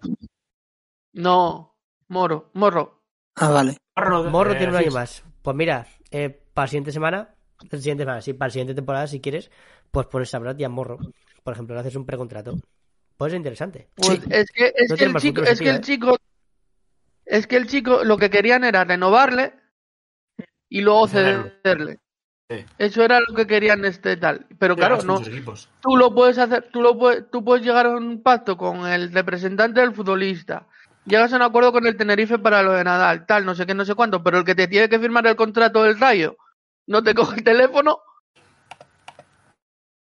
No, Moro, Morro. Ah, vale. Morro, Morro eh, tiene un año más. Pues mira, eh, para la siguiente semana, la siguiente semana, sí, para la siguiente temporada, si quieres, pues pones a Brad y a Morro. Por ejemplo, le haces un precontrato. Puede ser interesante. Pues Sí. es que, es No que el chico, es que el tío, chico, es que el chico lo que querían era renovarle y luego cederle. Sí. Eso era lo que querían este tal. Pero claro, no, tú lo puedes hacer, tú lo puedes, tú puedes llegar a un pacto con el representante del futbolista. Llegas a un acuerdo con el Tenerife para lo de Nadal, tal, no sé qué, no sé cuánto, pero el que te tiene que firmar el contrato del Rayo no te coge el teléfono,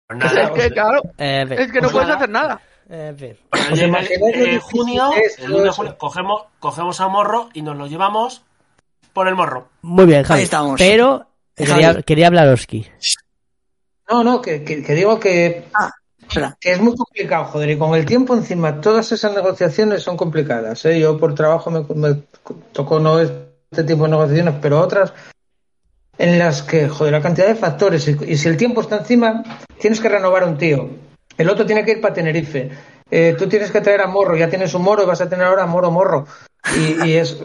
Pues es que claro, Eh, es que no puedes nada. hacer nada. Eh, en fin. Cuando ¿Os llegue, imagináis lo eh, junio, el todo 1 de eso? julio, cogemos, cogemos a Morro y nos lo llevamos por el Morro. Muy bien, Javi. Ahí estamos. Pero quería, quería hablar Oski. No, no, que, que- que digo que, Espera. que es muy complicado, joder, y con el tiempo encima, todas esas negociaciones son complicadas. ¿eh? Yo por trabajo me, me tocó no este tipo de negociaciones, pero otras en las que, joder, la cantidad de factores, y, y si el tiempo está encima, tienes que renovar a un tío, el otro tiene que ir para Tenerife, eh, tú tienes que traer a Morro, ya tienes un Morro y vas a tener ahora a Moro Morro. Y, y es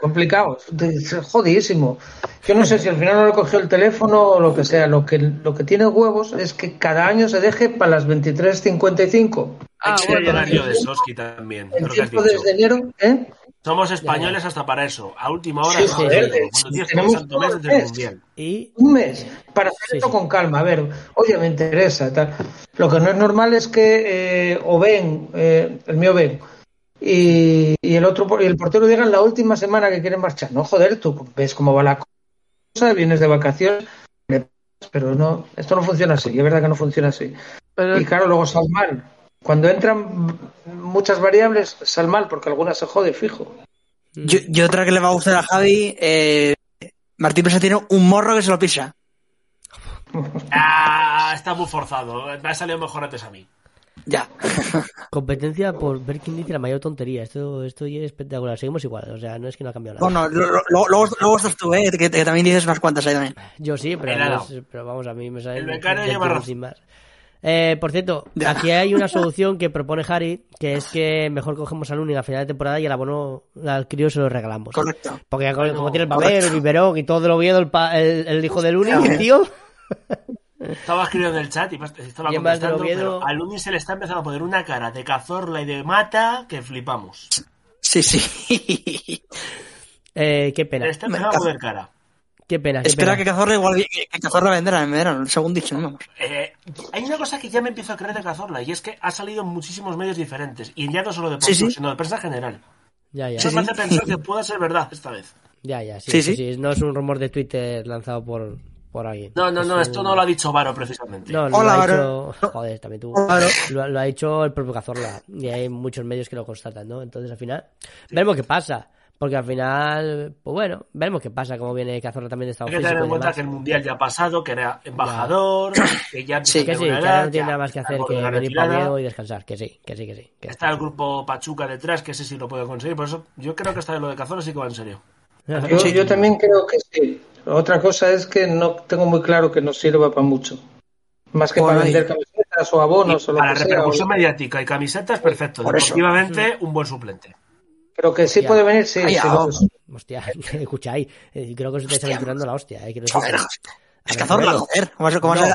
complicado, es jodidísimo. Yo no sé si al final no le cogió el teléfono o lo que sea. Lo que, lo que tiene huevos es que cada año se deje para las 23.55. Ah, Hay que bueno, llenar yo de Soski también. El tiempo desde enero, ¿eh? Somos españoles hasta para eso. A última hora, Sí, joder, tenemos santo mes mundial. Y Un mes para hacer Sí, esto sí. con calma. A ver, oye, me interesa. Tal. Lo que no es normal es que eh, o ven, eh, el mío ven, y, y el otro y el portero digan la última semana que quieren marchar. No, joder, tú ves cómo va la cosa, vienes de vacaciones, pero no, esto no funciona así. Es verdad que no funciona así. pero Y claro, luego sal mal. Cuando entran muchas variables, sal mal, porque algunas se jode fijo. Yo, y otra que le va a gustar a Javi, eh, Martín Presa tiene un morro que se lo pisa. Ah, está muy forzado. Me ha salido mejor antes a mí. Ya. Competencia por ver quién dice la mayor tontería. Esto, esto ya es espectacular. Seguimos igual. O sea, no es que no ha cambiado nada. Bueno, lo- lo- lo- luego, luego estás tú, ¿eh? Que, que también dices unas cuantas ahí también. Yo sí, pero, vamos, a mí me sale El becario lleva razón. sin más. Eh, por cierto, aquí hay una solución que propone Harry, que es que mejor cogemos al Lunin a final de temporada y el abono al crío se lo regalamos. Correcto. Porque como, No, tiene el papel, correcto. el biberón y todo lo viedo el, pa- el, el hijo del Lunin, tío. Estaba escribiendo en el chat y estaba Y de contestando, pero al Uni se le está empezando a poner una cara de cazorla y de mata que flipamos. Sí, sí. Eh, qué Se pena, le está empezando a poner cara. Qué pena. qué Espera pena. que Cazorla igual que Cazorla vendrá en verano, según dicho. Eh, hay una cosa que ya me empiezo a creer de Cazorla y es que ha salido en muchísimos medios diferentes y ya no solo de Sí, deportivos, sí. sino de prensa general. Ya, ya. Eso me hace pensar que puede ser verdad esta vez. Ya, ya, sí, Sí, sí, sí. sí. No es un rumor de Twitter lanzado por, por alguien. No, no, Es no, un- esto no lo ha dicho Varo precisamente. No, lo Hola, ha Varo. dicho... Joder, también tú. Hola, Varo. Lo, lo ha dicho el propio Cazorla. Y hay muchos medios que lo constatan, ¿no? Entonces, al final, veremos qué pasa. Porque al final, pues bueno, veremos qué pasa, cómo viene Cazorla también de estado Hay que tener en cuenta que el Mundial ya ha pasado, que era embajador, que ya Sí, Que sí, que edad, no tiene ya nada más que está hacer que venir para y descansar. Que sí, que sí, que sí. que Está el grupo Pachuca detrás, que ese sí lo puede conseguir. Por eso yo creo que esta de lo de Cazorla sí que va en serio. Yo, yo también creo que sí. Otra cosa es que no tengo muy claro que nos sirva para mucho. Más que para vender camisetas o abonos Y o lo para que sea. repercusión mediática y camisetas, perfecto. Por eso. Un buen suplente. Pero que sí puede venir, sí. Ay, sí, ah, lo- Hostia, escucha ahí. eh, Creo que os estáis aventurando la hostia. Eh, quiero Joder, decir. es Cazorla, joder. ¿Cómo vas- cómo No.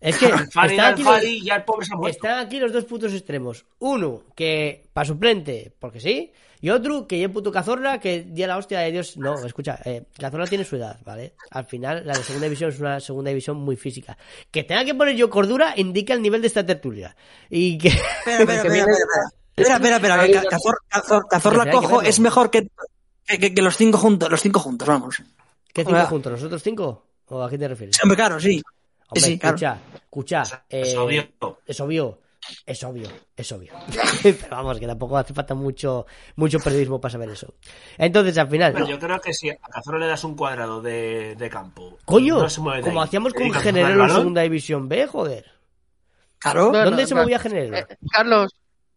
Es que están aquí, los, están aquí los dos putos extremos. Uno, que para suplente, porque sí. Y otro, que ya puto Cazorla, que ya la hostia de Dios. No, escucha, eh, Cazorla tiene su edad, ¿vale? Al final, la de segunda división es una segunda división muy física. Que tenga que poner yo cordura indica el nivel de esta tertulia. Y que. Espera, espera. Espera, espera, espera, Cazor- Cazor- que cojo es mejor que, que, que- que los cinco juntos, los cinco juntos, vamos. ¿Qué cinco juntos? ¿Nosotros cinco? ¿O a qué te refieres? Hombre, claro, sí. Hombre, sí, claro. escucha, escucha. Es eh, obvio. Es obvio. Es obvio, es obvio. Pero vamos, que tampoco hace falta mucho, mucho periodismo para saber eso. Entonces, al final, Pero yo creo que si a Cazorla le das un cuadrado de, de campo. coño, no se mueve de como ahí, hacíamos con el en Segunda División B, joder. Claro. ¿Dónde se movía General? Eh, Carlos,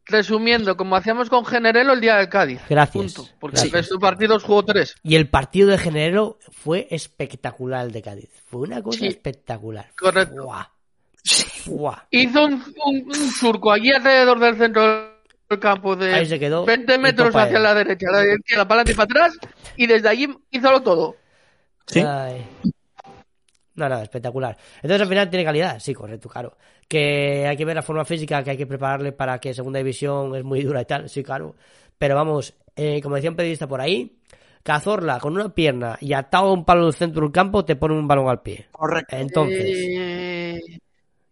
resumiendo, como hacíamos con Generelo el día del Cádiz. Gracias. Punto. Porque Gracias. el resto de partidos jugó tres. Y el partido de Generero fue espectacular el de Cádiz. Fue una cosa Sí. espectacular. Correcto. Buah. Buah. Hizo un, un- un surco allí alrededor del centro del campo de Ahí se quedó. 20 y metros hacia él. la derecha, la izquierda, para adelante y para atrás. Y desde allí hizo todo. Sí. Ay. No, no, espectacular. Entonces al final tiene calidad, sí, correcto, claro. Que hay que ver la forma física, que hay que prepararle para que segunda división es muy dura y tal, sí, claro. Pero vamos, eh, como decía un periodista por ahí, Cazorla con una pierna y atado a un palo del centro del campo te pone un balón al pie. Correcto. Entonces, Eh,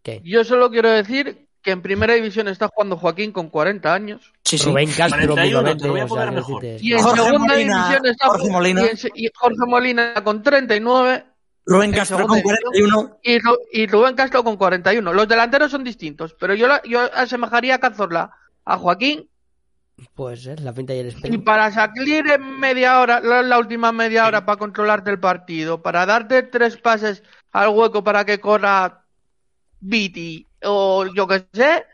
¿qué? yo solo quiero decir que en primera división está jugando Joaquín con 40 años. Sí, sí. Rubén Castro 41, mismamente, te lo voy a o sea, poner quiero mejor. decirte, Y en Jorge segunda Molina- división está Jorge Molina. Y, en y Jorge Molina con 39 Rubén Castro con 41. y, Ru- y Rubén Castro con 41. Los delanteros son distintos, pero yo, la- yo asemejaría a Cazorla a Joaquín Puede ser, la finta y el y espejo. para salir en media hora, la, la última media hora para controlarte el partido, para darte tres pases al hueco para que corra Viti o yo que sé,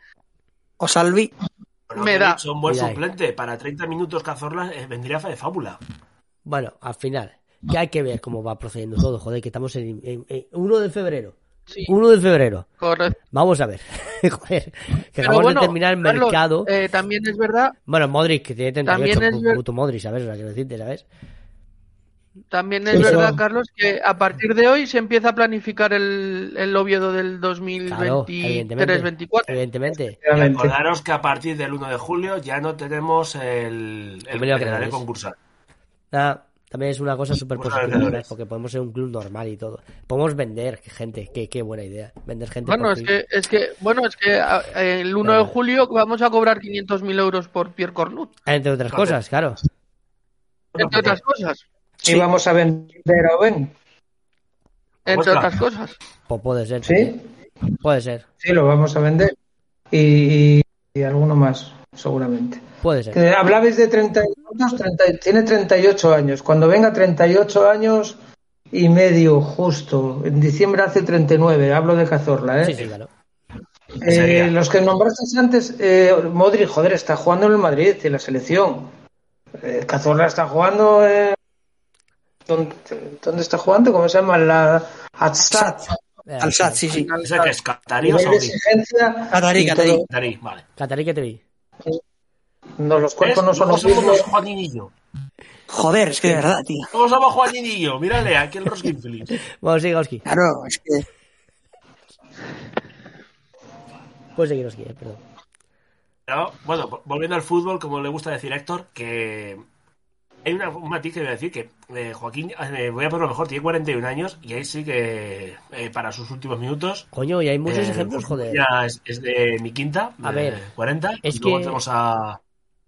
O Salvi. Bueno, me da. un buen suplente. Para 30 minutos Cazorla eh, vendría de fábula. Bueno, al final, que hay que ver cómo va procediendo todo, joder, que estamos en, en- en 1 de febrero. sí, 1 de febrero. correcto. Vamos a ver. Joder, que Pero acabamos bueno, de terminar el Carlos, mercado. eh, también es verdad, Bueno, Modric, que tiene 38, también es ver- puto Modric, ¿sabes? O sea, quiero decirte, ¿sabes? también es Eso- verdad, Carlos, que a partir de hoy se empieza a planificar el, el Oviedo del Claro, evidentemente. 2023-24. Evidentemente. Efectivamente. Recordaros que a partir del 1 de julio ya no tenemos el, el, Convenio de el acreedores. concursal. Nada, también es una cosa súper Pues positiva, alrededores. ¿sabes? Porque podemos ser un club normal y todo. Podemos vender gente, qué, qué buena idea. Vender gente. Bueno, por es que, es que, bueno, es que el 1 de julio vamos a cobrar 500.000 euros por Pierre Cornut, Entre otras Claro. cosas, claro. entre otras cosas, Y vamos a vender a entre Ostras. otras cosas. Pues puede ser. ¿Sí? Puede ser. Sí, lo vamos a vender. Y, y alguno más, seguramente. Puede ser. Que hablabais de 30 años, 30 tiene 38 años. Cuando venga 38 años y medio, justo. En diciembre hace 39. Hablo de Cazorla, ¿eh? Sí, sí, claro. Eh, los que nombraste antes, eh, Modric, joder, está jugando en el Madrid, en la selección. Eh, Cazorla está jugando. Eh, ¿dónde, dónde está jugando? ¿Cómo se llama? La Atsat. Eh, Al SAT, sí, sí. ¿Ese que es Qatarí o Saudí? Qatarí, vale. Catarí que te vi. No, los cuerpos no son los somos mismos. Joder, es que de verdad, tío. Luego somos Juaninillo. Mírale, aquí el Roskin Phillips. Vamos, sigue Oski. Claro, es que. Puedes seguir Oski, eh, perdón. Bueno, volviendo al fútbol, como le gusta decir Héctor, que hay una, un matiz que voy a decir que eh, Joaquín, eh, voy a por lo mejor, tiene 41 años y ahí sí que eh, para sus últimos minutos. Coño, y hay muchos eh, ejemplos, pues, joder. Ya es, es de mi quinta, A de ver, 40. es y luego que- tenemos a.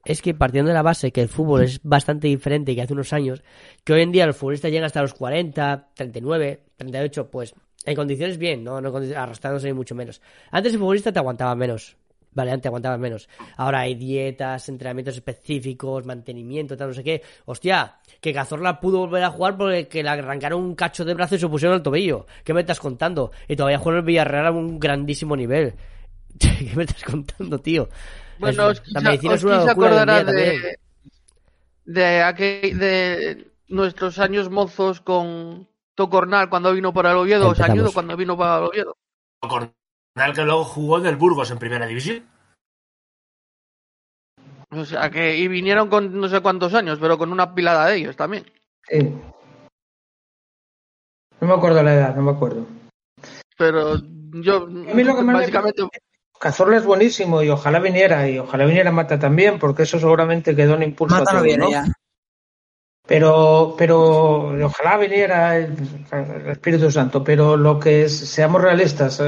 Es que partiendo de la base que el fútbol es bastante diferente que hace unos años, que hoy en día los futbolistas llegan hasta los 40, 39, 38, pues en condiciones bien, no, no arrastrándose ni mucho menos. Antes el futbolista te aguantaba menos, vale, antes aguantaba menos. Ahora hay dietas, entrenamientos específicos, mantenimiento, tal, no sé qué. Hostia, que Cazorla pudo volver a jugar porque que le arrancaron un cacho de brazo y se pusieron al tobillo. ¿Qué me estás contando? Y todavía juega el Villarreal a un grandísimo nivel. ¿Qué me estás contando, tío? Bueno, Es- os la quizá- medicina os es una quizá locura hoy en acordará día también. de, de, aquel- de nuestros años mozos con Tocornal cuando vino para el Oviedo, o. Sañudo cuando vino para el Oviedo. Cornal que luego jugó en el Burgos en primera división. O sea, que y vinieron con no sé cuántos años, pero con una pilada de ellos también. Sí. No me acuerdo la edad, no me acuerdo. Pero yo, mí lo que más me- básicamente, Cazorla es buenísimo y ojalá viniera, y ojalá viniera Mata también, porque eso seguramente quedó un impulso a Mata no todo, viene ¿no? ya. Pero, pero ojalá viniera el, el Espíritu Santo, pero lo que es, seamos realistas,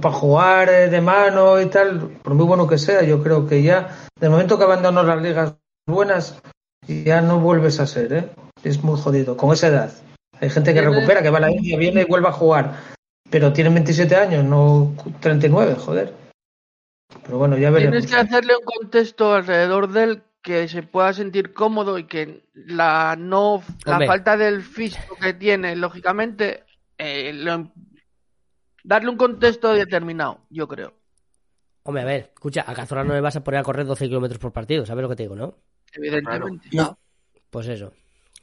para jugar eh, de mano y tal, por muy bueno que sea, yo creo que ya, del momento que abandonó las ligas buenas, ya no vuelves a ser, ¿eh? Es muy jodido, con esa edad. Hay gente que Tiene- recupera, que va a la India, viene y vuelve a jugar, pero tienen 27 años, no 39, joder. Pero bueno, ya veremos. tienes que hacerle un contexto alrededor de él que se pueda sentir cómodo y que la no la Hombre. falta del físico que tiene, lógicamente, eh, lo- darle un contexto determinado, yo creo. Hombre, a ver, escucha, a Cazorla no le vas a poner a correr 12 kilómetros por partido, ¿sabes lo que te digo, no? Evidentemente. No. Pues eso.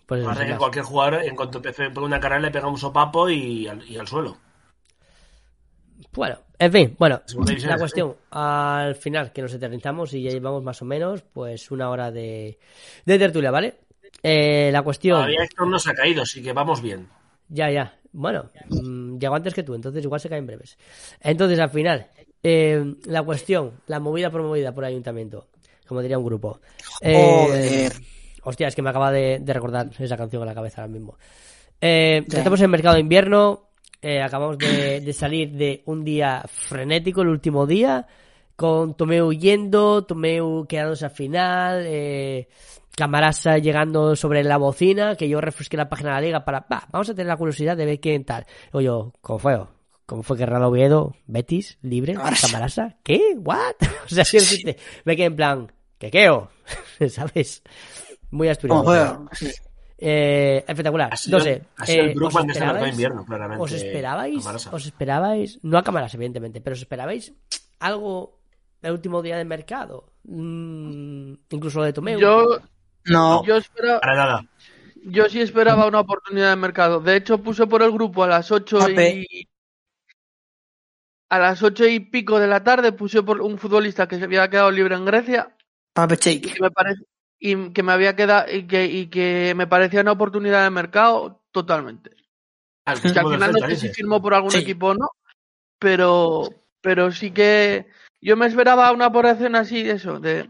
Pues eso, que cualquier jugador, en cuanto empiece por una carrera, le pega un sopapo y al, y al suelo. Bueno, en fin, bueno, la es cuestión, al final que nos eternizamos y ya llevamos más o menos, pues una hora de, de tertulia, ¿vale? Eh, la cuestión, Todavía Héctor no se ha caído, así que vamos bien. ya, ya, bueno, mm, llego antes que tú, entonces igual se caen breves. Entonces, al final, eh, la cuestión, la movida promovida por ayuntamiento, como diría un grupo. Eh, Joder. Hostia, es que me acaba de, de recordar esa canción a la cabeza ahora mismo. Eh, estamos en el mercado de invierno. Eh, acabamos de, de salir de un día frenético, el último día, con Tomeu yendo, Tomeu quedándose al final, eh, Camarasa llegando sobre la bocina, que yo refresqué la página de la liga para, va, vamos a tener la curiosidad de ver quién tal. Oye, ¿cómo fue? ¿Cómo fue que Real Oviedo, Betis, libre, Camarasa. Camarasa? ¿Qué? ¿What? o sea, si decirte, me quedé en plan, ¿qué queo? ¿Sabes? Muy asturiano. Eh, espectacular. Ha sido, no sé. ha sido eh, el ¿os Van de este mercado de esperabais- invierno, claramente. ¿Os esperabais? Camarasa. ¿Os esperabais? No a cámaras, evidentemente, pero ¿os esperabais algo el último día de mercado? Mm, incluso lo de Tomeu. Yo, No. yo esperaba, Para nada. yo sí esperaba una oportunidad de mercado. De hecho, puse por el grupo a las ocho Pape. y a las ocho y pico de la tarde puse por un futbolista que se había quedado libre en Grecia Pape y Cheik. que me parece y que me había quedado y que, y que me parecía una oportunidad de mercado totalmente. Al Que final no sé si firmó por algún Sí. equipo o no, pero pero sí que yo me esperaba una operación así de eso, de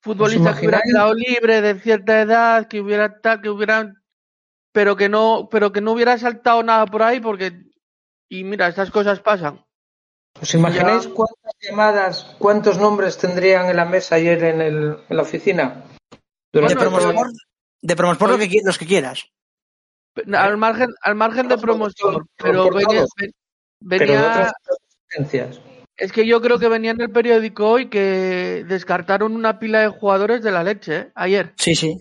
futbolista que hubiera imagináis? quedado libre de cierta edad, que hubiera tal, que hubiera pero que no pero que no hubiera saltado nada por ahí porque y mira, estas cosas pasan. ¿Os imagináis Ya. cuántas llamadas, cuántos nombres tendrían en la mesa ayer en, el, en la oficina? De Durante Promosport, de Promosport lo que, los que quieras. Al margen al margen de por- pero venía, pero. Es que yo creo que venía en el periódico hoy que descartaron una pila de jugadores de la leche, ¿eh? ayer. Sí, sí.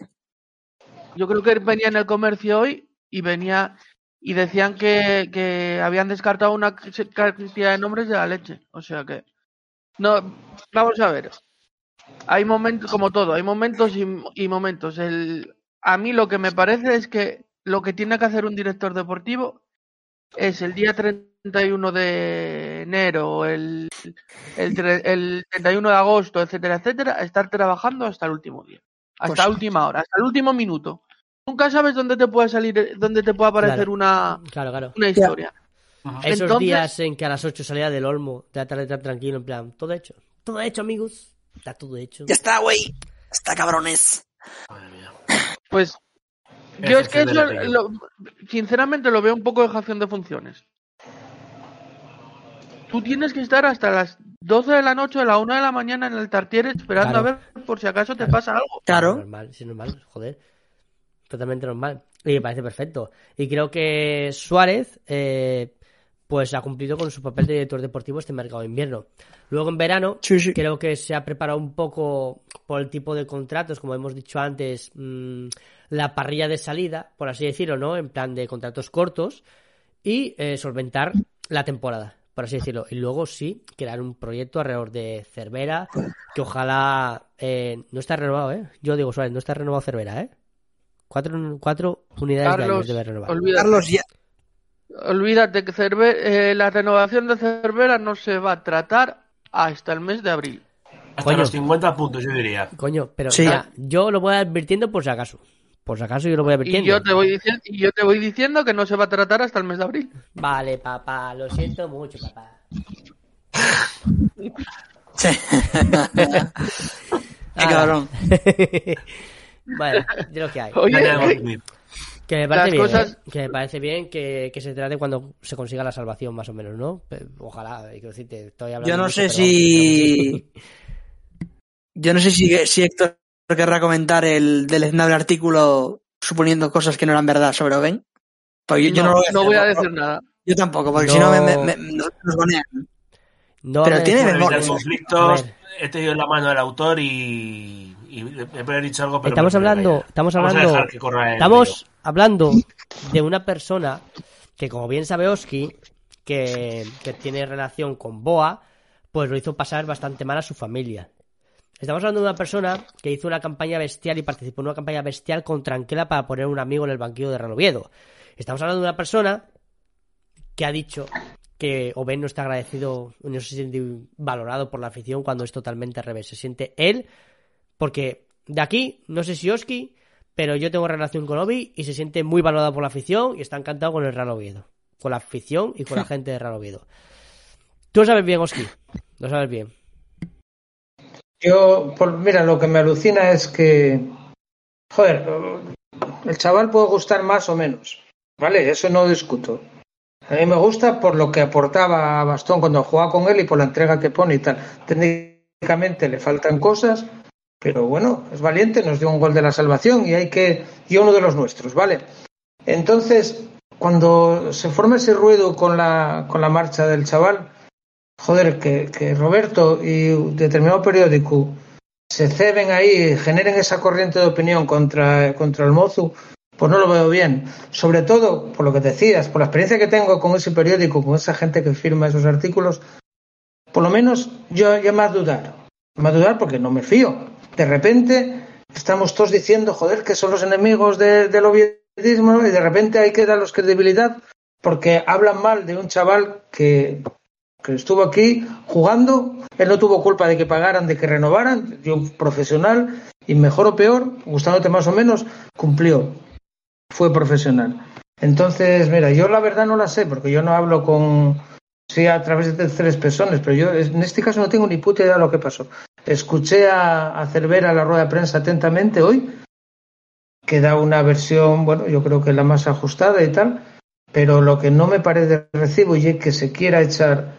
Yo creo que venía en el comercio hoy y venía y decían que, que habían descartado una cantidad de nombres de la leche. O sea que. No, vamos a ver. Hay momentos, como todo, hay momentos y, y momentos. El, a mí lo que me parece es que lo que tiene que hacer un director deportivo es el día 31 de enero, el, el, el 31 de agosto, etcétera, etcétera, estar trabajando hasta el último día, hasta la última hora, hasta el último minuto. Nunca sabes dónde te puede salir, dónde te puede aparecer Claro. una, Claro, claro. una historia. Esos Entonces- días en que a las 8 salía del Olmo, de tarde tan tranquilo, en plan, todo hecho. Todo hecho, amigos. Está todo hecho. Ya está, güey. Está cabrones. Madre mía. Pues yo es que de eso, lo- sinceramente, lo veo un poco dejación de funciones. Tú tienes que estar hasta las 12 de la noche o la 1 de la mañana en el Tartier esperando Claro. a ver por si acaso te Claro. pasa algo. Claro. Normal, sí, normal, joder. Totalmente normal. Y me parece perfecto. Y creo que Suárez, eh, pues ha cumplido con su papel de director deportivo este mercado de invierno. Luego en verano, Sí, sí. creo que se ha preparado un poco por el tipo de contratos, como hemos dicho antes, mm, la parrilla de salida, por así decirlo, ¿no? En plan de contratos cortos y eh, solventar la temporada, por así decirlo. Y luego sí, crear un proyecto alrededor de Cervera, que ojalá eh, no está renovado, ¿eh? Yo digo, Suárez, no está renovado Cervera, ¿eh? Cuatro, cuatro unidades de años debe renovar. olvídate, Carlos, ya. olvídate que Cerve- eh, la renovación de Cervera no se va a tratar hasta el mes de abril. Hasta Coño. los 50 puntos, yo diría. Coño, pero Sí. mira, yo lo voy advirtiendo por si acaso. Por si acaso yo lo voy Y advirtiendo. yo te voy diciendo, y yo te voy diciendo que no se va a tratar hasta el mes de abril. Vale, papá, lo siento mucho, papá. Sí. Qué cabrón. bueno, de lo que hay. Oye, tenemos eh, que me parece bien, cosas- ¿eh? que me parece bien que, que se trate cuando se consiga la salvación, más o menos, ¿no? Ojalá, quiero decirte, estoy hablando Yo no mucho, sé pero si- vamos, Yo no sé si, si Héctor querrá comentar el deleznable artículo suponiendo cosas que no eran verdad sobre yo, yo no, no, lo voy a, no hacer, voy a ¿no? decir nada. Yo tampoco, porque No. si no me, me- me- nos, banean. no Pero tiene memoria. conflictos, tenido en la mano al autor y, y he dicho algo, pero Estamos hablando, estamos Vamos a hablando, estamos hablando de una persona que, como bien sabe Oski, que, que tiene relación con Boa, pues lo hizo pasar bastante mal a su familia. Estamos hablando de una persona que hizo una campaña bestial y participó en una campaña bestial con Tranquila para poner un amigo en el banquillo de Real Oviedo. Estamos hablando de una persona que ha dicho que Oben no está agradecido, no se siente valorado por la afición cuando es totalmente al revés. Se siente él, porque de aquí, no sé si Oski, pero yo tengo relación con Obi y se siente muy valorado por la afición y está encantado con el Real Oviedo. Con la afición y con la gente de Real Oviedo. Tú lo sabes bien, Oski. Lo sabes bien. Yo, por, mira, lo que me alucina es que, joder, el chaval puede gustar más o menos, ¿vale? Eso no discuto. A mí me gusta por lo que aportaba a Bastón cuando jugaba con él y por la entrega que pone y tal. Técnicamente le faltan cosas, pero bueno, es valiente, nos dio un gol de la salvación y hay que, y uno de los nuestros, ¿vale? Entonces, cuando se forma ese ruido con la, con la marcha del chaval, joder, que, Roberto y determinado periódico se ceben ahí, generen esa corriente de opinión contra, contra el Mozu, pues no lo veo bien. Sobre todo, por lo que decías, por la experiencia que tengo con ese periódico, con esa gente que firma esos artículos, por lo menos yo ya más dudar. Más dudar porque no me fío. De repente estamos todos diciendo, joder, que son los enemigos de- del oviedismo y de repente hay que darles credibilidad porque hablan mal de un chaval que, estuvo aquí jugando, él no tuvo culpa de que pagaran, de que renovaran, un profesional y mejor o peor, gustándote más o menos, cumplió, fue profesional. Entonces, mira, yo la verdad no la sé, porque yo no hablo con, sí, a través de tres personas, pero yo en este caso no tengo ni puta idea de lo que pasó. Escuché a, a Cervera la rueda de prensa atentamente hoy, que da una versión, bueno, yo creo que la más ajustada y tal, pero lo que no me parece recibo y es que se quiera echar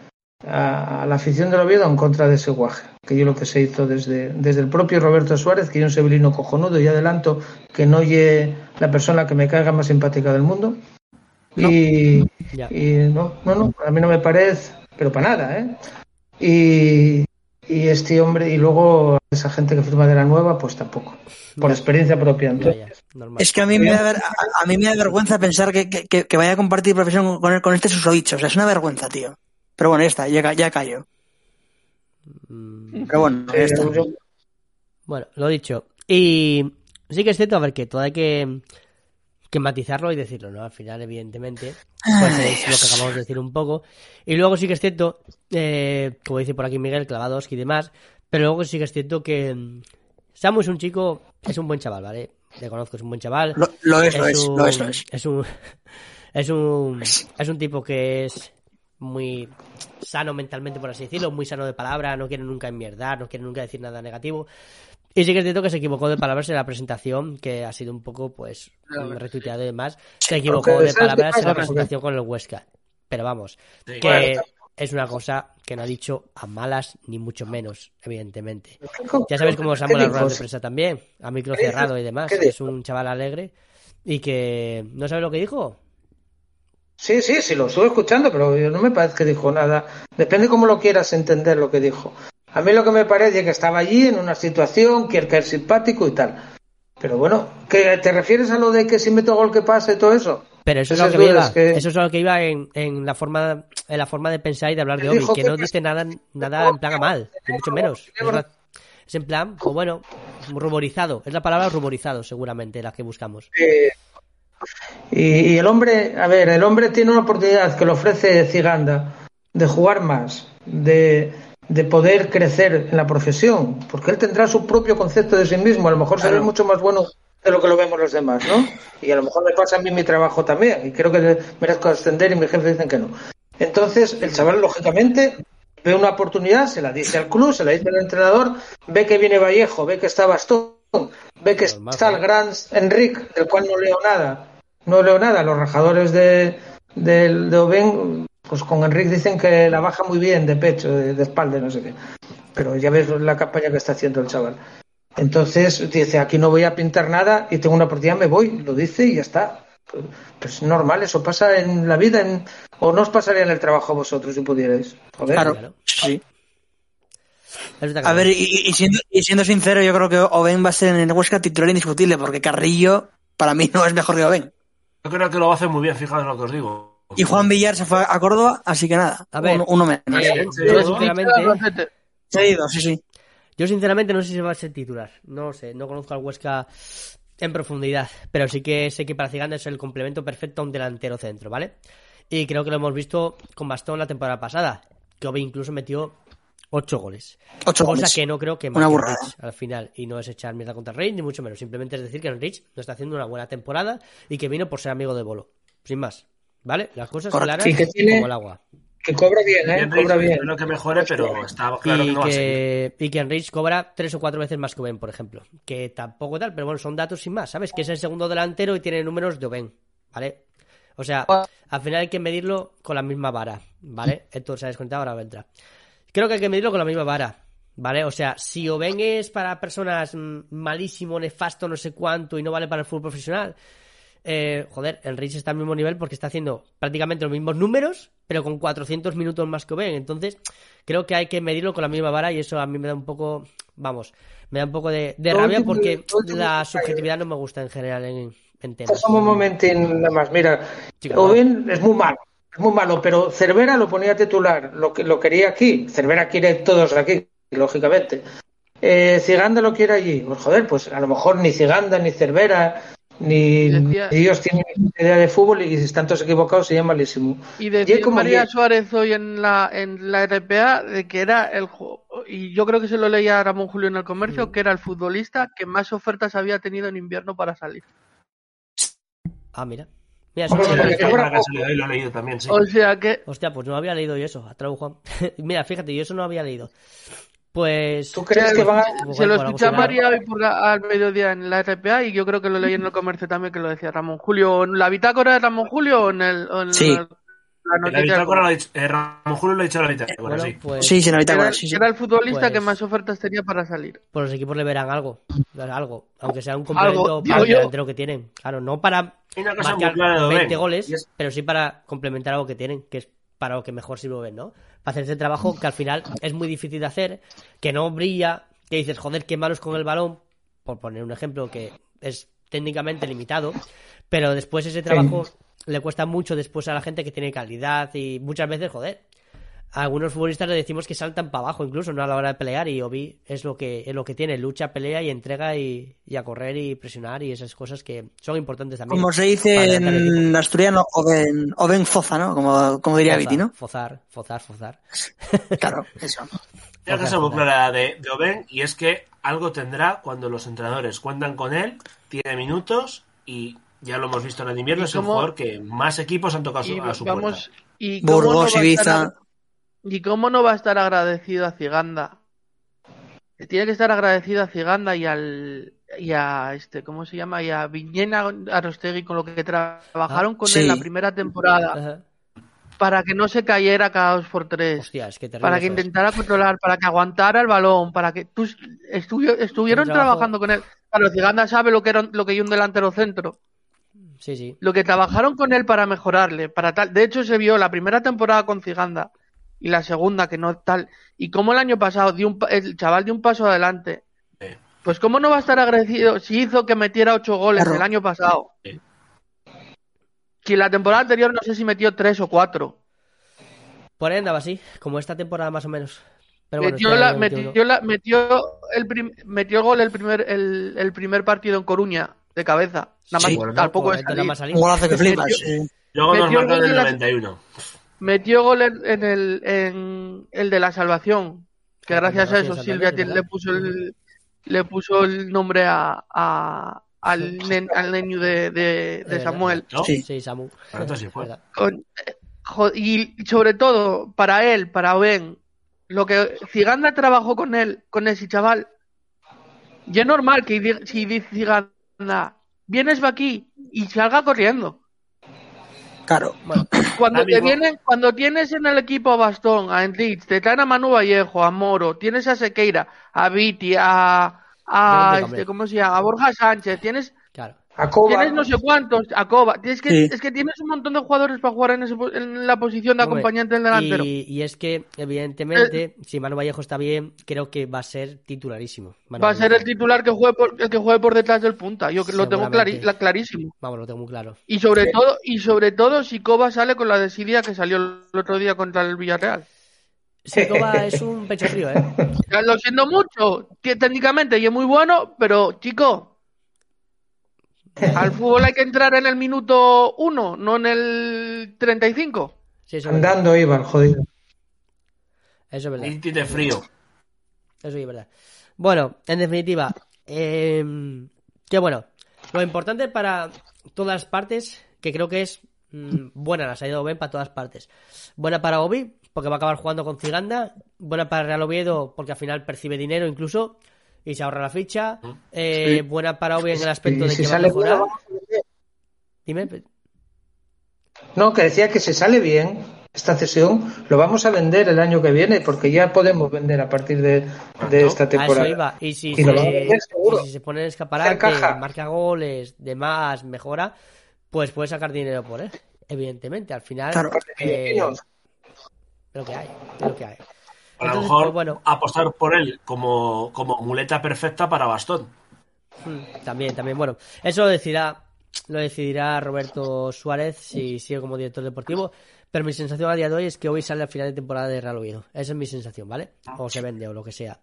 a, a la afición del Oviedo en contra de ese guaje, que yo lo que se hizo desde, desde el propio Roberto Suárez, que es un sevilino cojonudo y adelanto que no oye la persona que me caiga más simpática del mundo. Y, y no, no, no, a mí no me parece, pero para nada, ¿eh? Y, y este hombre, y luego esa gente que firma de la nueva, pues tampoco. Por experiencia propia. Entonces. Es que a mí me da, ver- a, a mí me da vergüenza pensar que, que- vaya a compartir profesión con, con este susodicho. O sea, es una vergüenza, tío. Pero bueno, ya está, ya, ya callo. Mm, Pero bueno, ya está. yo- Bueno, lo dicho. Y sí que es cierto, a ver, que todo hay que, que matizarlo y decirlo, ¿no? Al final, evidentemente, pues es lo que acabamos de decir un poco. Y luego sí que es cierto, eh, como dice por aquí Miguel, Clavadowski y demás, pero luego sí que es cierto que mm, Samu es un chico, es un buen chaval, ¿vale? Le conozco, es un buen chaval. Lo, lo es, lo es, un, lo es, lo es. es un es un es un tipo que es muy sano mentalmente por así decirlo muy sano de palabra no quiere nunca enmierdar no quiere nunca decir nada negativo y sí que es cierto que se equivocó de palabras en la presentación que ha sido un poco pues retuiteado y demás se equivocó de ¿sabes qué palabras en la presentación con el Huesca pero vamos Sí. que es una cosa que no ha dicho a malas ni mucho menos evidentemente ¿Qué- ya sabéis cómo qué Samuel las ruedas de prensa también, a micro cerrado y demás. ¿Qué Es un chaval alegre y que no sabe lo que dijo. Sí, sí, sí, lo estuve escuchando, pero yo no me parece que dijo nada. Depende cómo lo quieras entender lo que dijo. A mí lo que me parece es que estaba allí en una situación, quiere caer simpático y tal. Pero bueno, ¿que ¿te refieres a lo de que si meto gol que pasa y todo eso? Pero eso es lo que iba. que- Eso es lo que iba en, en la forma en la forma de pensar y de hablar de Obi, que que no dice nada nada en plan a mal, ni mucho menos. Es, en plan, o bueno, ruborizado. Es la palabra ruborizado, seguramente, la que buscamos. Eh, y, y el hombre, a ver, el hombre tiene una oportunidad que le ofrece Ziganda de jugar más, de, de poder crecer en la profesión, porque él tendrá su propio concepto de sí mismo, a lo mejor será mucho más bueno de lo que lo vemos los demás, ¿no? Y a lo mejor me pasa a mí mi trabajo también, y creo que merezco ascender y mis jefes dicen que no. Entonces, el chaval, lógicamente, ve una oportunidad, se la dice al club, se la dice al entrenador, ve que viene Vallejo, ve que está Bastón, ve que Normal, está el gran Enrique, del cual no leo nada. No leo nada. Los rajadores de, del- de Oben, pues con Enrique dicen que la baja muy bien de pecho, de, de espalda, no sé qué. Pero ya ves la campaña que está haciendo el chaval. Entonces dice, aquí no voy a pintar nada y tengo una oportunidad, me voy. Lo dice y ya está. Pues, es normal, eso pasa en la vida en- o no os pasaría en el trabajo a vosotros si pudierais. Joder. Claro, sí. Está A ver, y, y siendo, y siendo sincero, yo creo que Oben va a ser en el Huesca titular indiscutible, porque Carrillo para mí no es mejor que Oben. Yo creo que lo va a hacer muy bien, fijaos en lo que os digo. Y Juan Villar se fue a Córdoba, así que nada, A ver. uno, uno menos. Eh, Yo, sí, yo ¿no? sinceramente, Se ha ido, sí, sí. Yo sinceramente no sé si va a ser titular. No lo sé, no conozco al Huesca en profundidad. Pero sí que sé que para Ziganda es el complemento perfecto a un delantero centro, ¿vale? Y creo que lo hemos visto con bastón la temporada pasada. Que Obi incluso metió ocho goles. Ocho Cosa goles. que no creo que Una. Rich al final. Y no es echar mierda contra Rich, ni mucho menos. Simplemente es decir que Rich no está haciendo una buena temporada y que vino por ser amigo de Bolo. Sin más. ¿Vale? Las cosas Correcto. claras Y que tiene- como el agua. Que cobra bien, ¿eh? Bien, Cobra bien. espero que mejore, pero está claro que y, no va a seguir. que, y que Enrich cobra tres o cuatro veces más que Oben, por ejemplo. Que tampoco tal, pero bueno, son datos sin más, ¿sabes? Que es el segundo delantero y tiene números de Oben, ¿vale? O sea, al final hay que medirlo con la misma vara, ¿vale? Esto se ha desconectado, ahora vendrá. Creo que hay que medirlo con la misma vara, ¿vale? O sea, si Oben es para personas mm, malísimo, nefasto, no sé cuánto y no vale para el fútbol profesional, eh, joder, Enrich está al mismo nivel porque está haciendo prácticamente los mismos números, pero con 400 minutos más que Oben. Entonces, creo que hay que medirlo con la misma vara y eso a mí me da un poco, vamos, me da un poco de, rabia porque la subjetividad no me gusta en general en, en temas. Un momentín nada más. Mira. Oben es muy malo, es muy malo, pero Cervera lo ponía titular, lo que lo quería aquí. Cervera quiere todos aquí, lógicamente. Eh, Ciganda lo quiere allí. Pues joder, pues a lo mejor ni Ciganda, ni Cervera, ni, Decía- ni ellos tienen idea de fútbol y si están todos equivocados sería malísimo. Y decía como María ayer. Suárez hoy en la, en la RPA de que era el y yo creo que se lo leía a Ramón Julio en el comercio, Mm. que era el futbolista que más ofertas había tenido en invierno para salir. Ah, mira. Mira, eso Hombre, que lo he leído también, sí. O sea que Hostia, pues no había leído yo eso. Atrás, Juan. Mira, fíjate, yo eso no había leído. Pues. ¿Tú crees que van a... Se lo por escuché a. María hoy por la- al mediodía en la RPA y yo creo que lo leí en el comercio también que lo decía Ramón Julio. ¿En la bitácora de Ramón Julio o en, el, o en Sí. la, la La noticia? bitácora lo ha dicho, eh, Ramón Julio lo ha dicho en la bitácora, Bueno, sí. pues. Sí, sí, en la Era, bitácora, sí, sí. era el futbolista Pues- que más ofertas tenía para salir. Pues los equipos le verán algo. Algo. Aunque sea un complemento para el delantero que tienen. Claro, no para Hay una cosa muy marcar clara de Oben, 20 goles, es- pero sí para complementar algo que tienen, que es para lo que mejor sirve ¿no? Para hacer ese trabajo que al final es muy difícil de hacer, que no brilla, que dices, joder, qué malo es con el balón, por poner un ejemplo que es técnicamente limitado, pero después ese trabajo le cuesta mucho después a la gente que tiene calidad y muchas veces, joder, a algunos futbolistas le decimos que saltan para abajo incluso, no a la hora de pelear y Obi es lo que es lo que tiene, lucha, pelea y entrega y, y a correr y presionar y esas cosas que son importantes también. Como se dice en asturiano, Oben, Oben Foza, ¿no? Como, como diría Foza, Viti, ¿no? Fozar, fozar, fozar. Claro, eso. Ya que se muy clara de, de Oben, y es que algo tendrá cuando los entrenadores cuentan con él, tiene minutos y ya lo hemos visto en el invierno, ¿Y es el jugador que más equipos han tocado a su, Y a su vamos, puerta. y no Burgos, Ibiza. ¿Y cómo no va a estar agradecido a Ciganda? Tiene que estar agradecido a Ciganda y al y a este, ¿cómo se llama? Y a Viñena Arostegui con lo que trabajaron con sí. él la primera temporada Ajá. para que no se cayera cada dos por tres, para que intentara controlar, para que aguantara el balón, para que estuvi- estuvieron trabajando con él. Claro, Ciganda sabe lo que era lo que hay un delantero centro. Sí, sí. Lo que trabajaron con él para mejorarle, para tal. De hecho, se vio la primera temporada con Ciganda y la segunda que no tal. Y como el año pasado dio un pa- el chaval dio un paso adelante. Sí. Pues cómo no va a estar agradecido si hizo que metiera ocho goles Claro. el año pasado. Sí. Que la temporada anterior no sé si metió tres o cuatro. Por ahí andaba así, como esta temporada más o menos. Pero bueno, metió, este la, año 21. metió, la, metió el prim- metió el gol el primer el, el primer partido en Coruña de cabeza. Nada más Sí. Tampoco Correcto, nada salir. más salir. Un golazo que flipas. Metió- sí. Luego nos metió marcó en el de la- 91. Metió gol en, en el en el de la salvación. Que Ah, gracias a eso Silvia le puso el le puso el nombre a, a- al, nen- al niño de, de- de verdad. Samuel. ¿No? Sí. Sí, Samu. Correcto, sí. Con- eh, y sobre todo para él, para Ben, lo que Ciganda trabajó con él, con ese chaval. Y es normal que si dice Ciganda, vienes aquí y salga corriendo. Claro. Bueno, Cuando te vienen, cuando tienes en el equipo a Bastón, a Enrich, te traen a Manu Vallejo, a Moro, tienes a Sequeira, a Viti, a, a este, ¿cómo se llama? A Borja Sánchez, tienes. A Coba, tienes no sé cuántos, a que, Sí. es que tienes un montón de jugadores para jugar en, ese po- en la posición de acompañante del delantero. Y, y es que, evidentemente, si Manu Vallejo está bien, creo que va a ser titularísimo. Manu Va a ser el titular que juegue por, el que juegue por detrás del punta. Yo lo tengo clari- Seguramente. la- clarísimo. Vamos, lo tengo muy claro. Y sobre todo, y sobre todo si Coba sale con la desidia que salió el otro día contra el Villarreal. Sikova es un pecho frío, ¿eh? Lo siento mucho, que técnicamente y es muy bueno, pero chico, al fútbol hay que entrar en el minuto uno, no en el 35. Sí, eso es verdad. andando iba el jodido. Eso es verdad. Y tiene frío. Eso sí es verdad. Bueno, en definitiva, eh, que bueno, lo importante para todas partes, que creo que es mm, buena la salida de Oben para todas partes. Buena para Obi, porque va a acabar jugando con Ciganda. Buena para Real Oviedo, porque al final percibe dinero incluso y se ahorra la ficha. Eh, Buena para Obi en el aspecto de si que va a sale mejorar. bien. Dime, No, que decía que si sale bien esta cesión, lo vamos a vender el año que viene, porque ya podemos vender a partir de, de esta eso temporada. iba. Y si, Y lo va a se, vender seguro. y si se pone en escaparate, marca goles, demás, mejora, pues puede sacar dinero por él. Evidentemente, al final. Claro. eh, es lo que hay, es lo que hay. A lo Entonces, mejor pues, bueno, apostar por él como, como muleta perfecta para Bastón. mm, también, también, bueno, eso lo decidirá, lo decidirá Roberto Suárez si sigue como director deportivo. Pero mi sensación a día de hoy es que hoy sale al final de temporada de Real Oviedo. Esa es mi sensación, ¿vale? O se vende o lo que sea.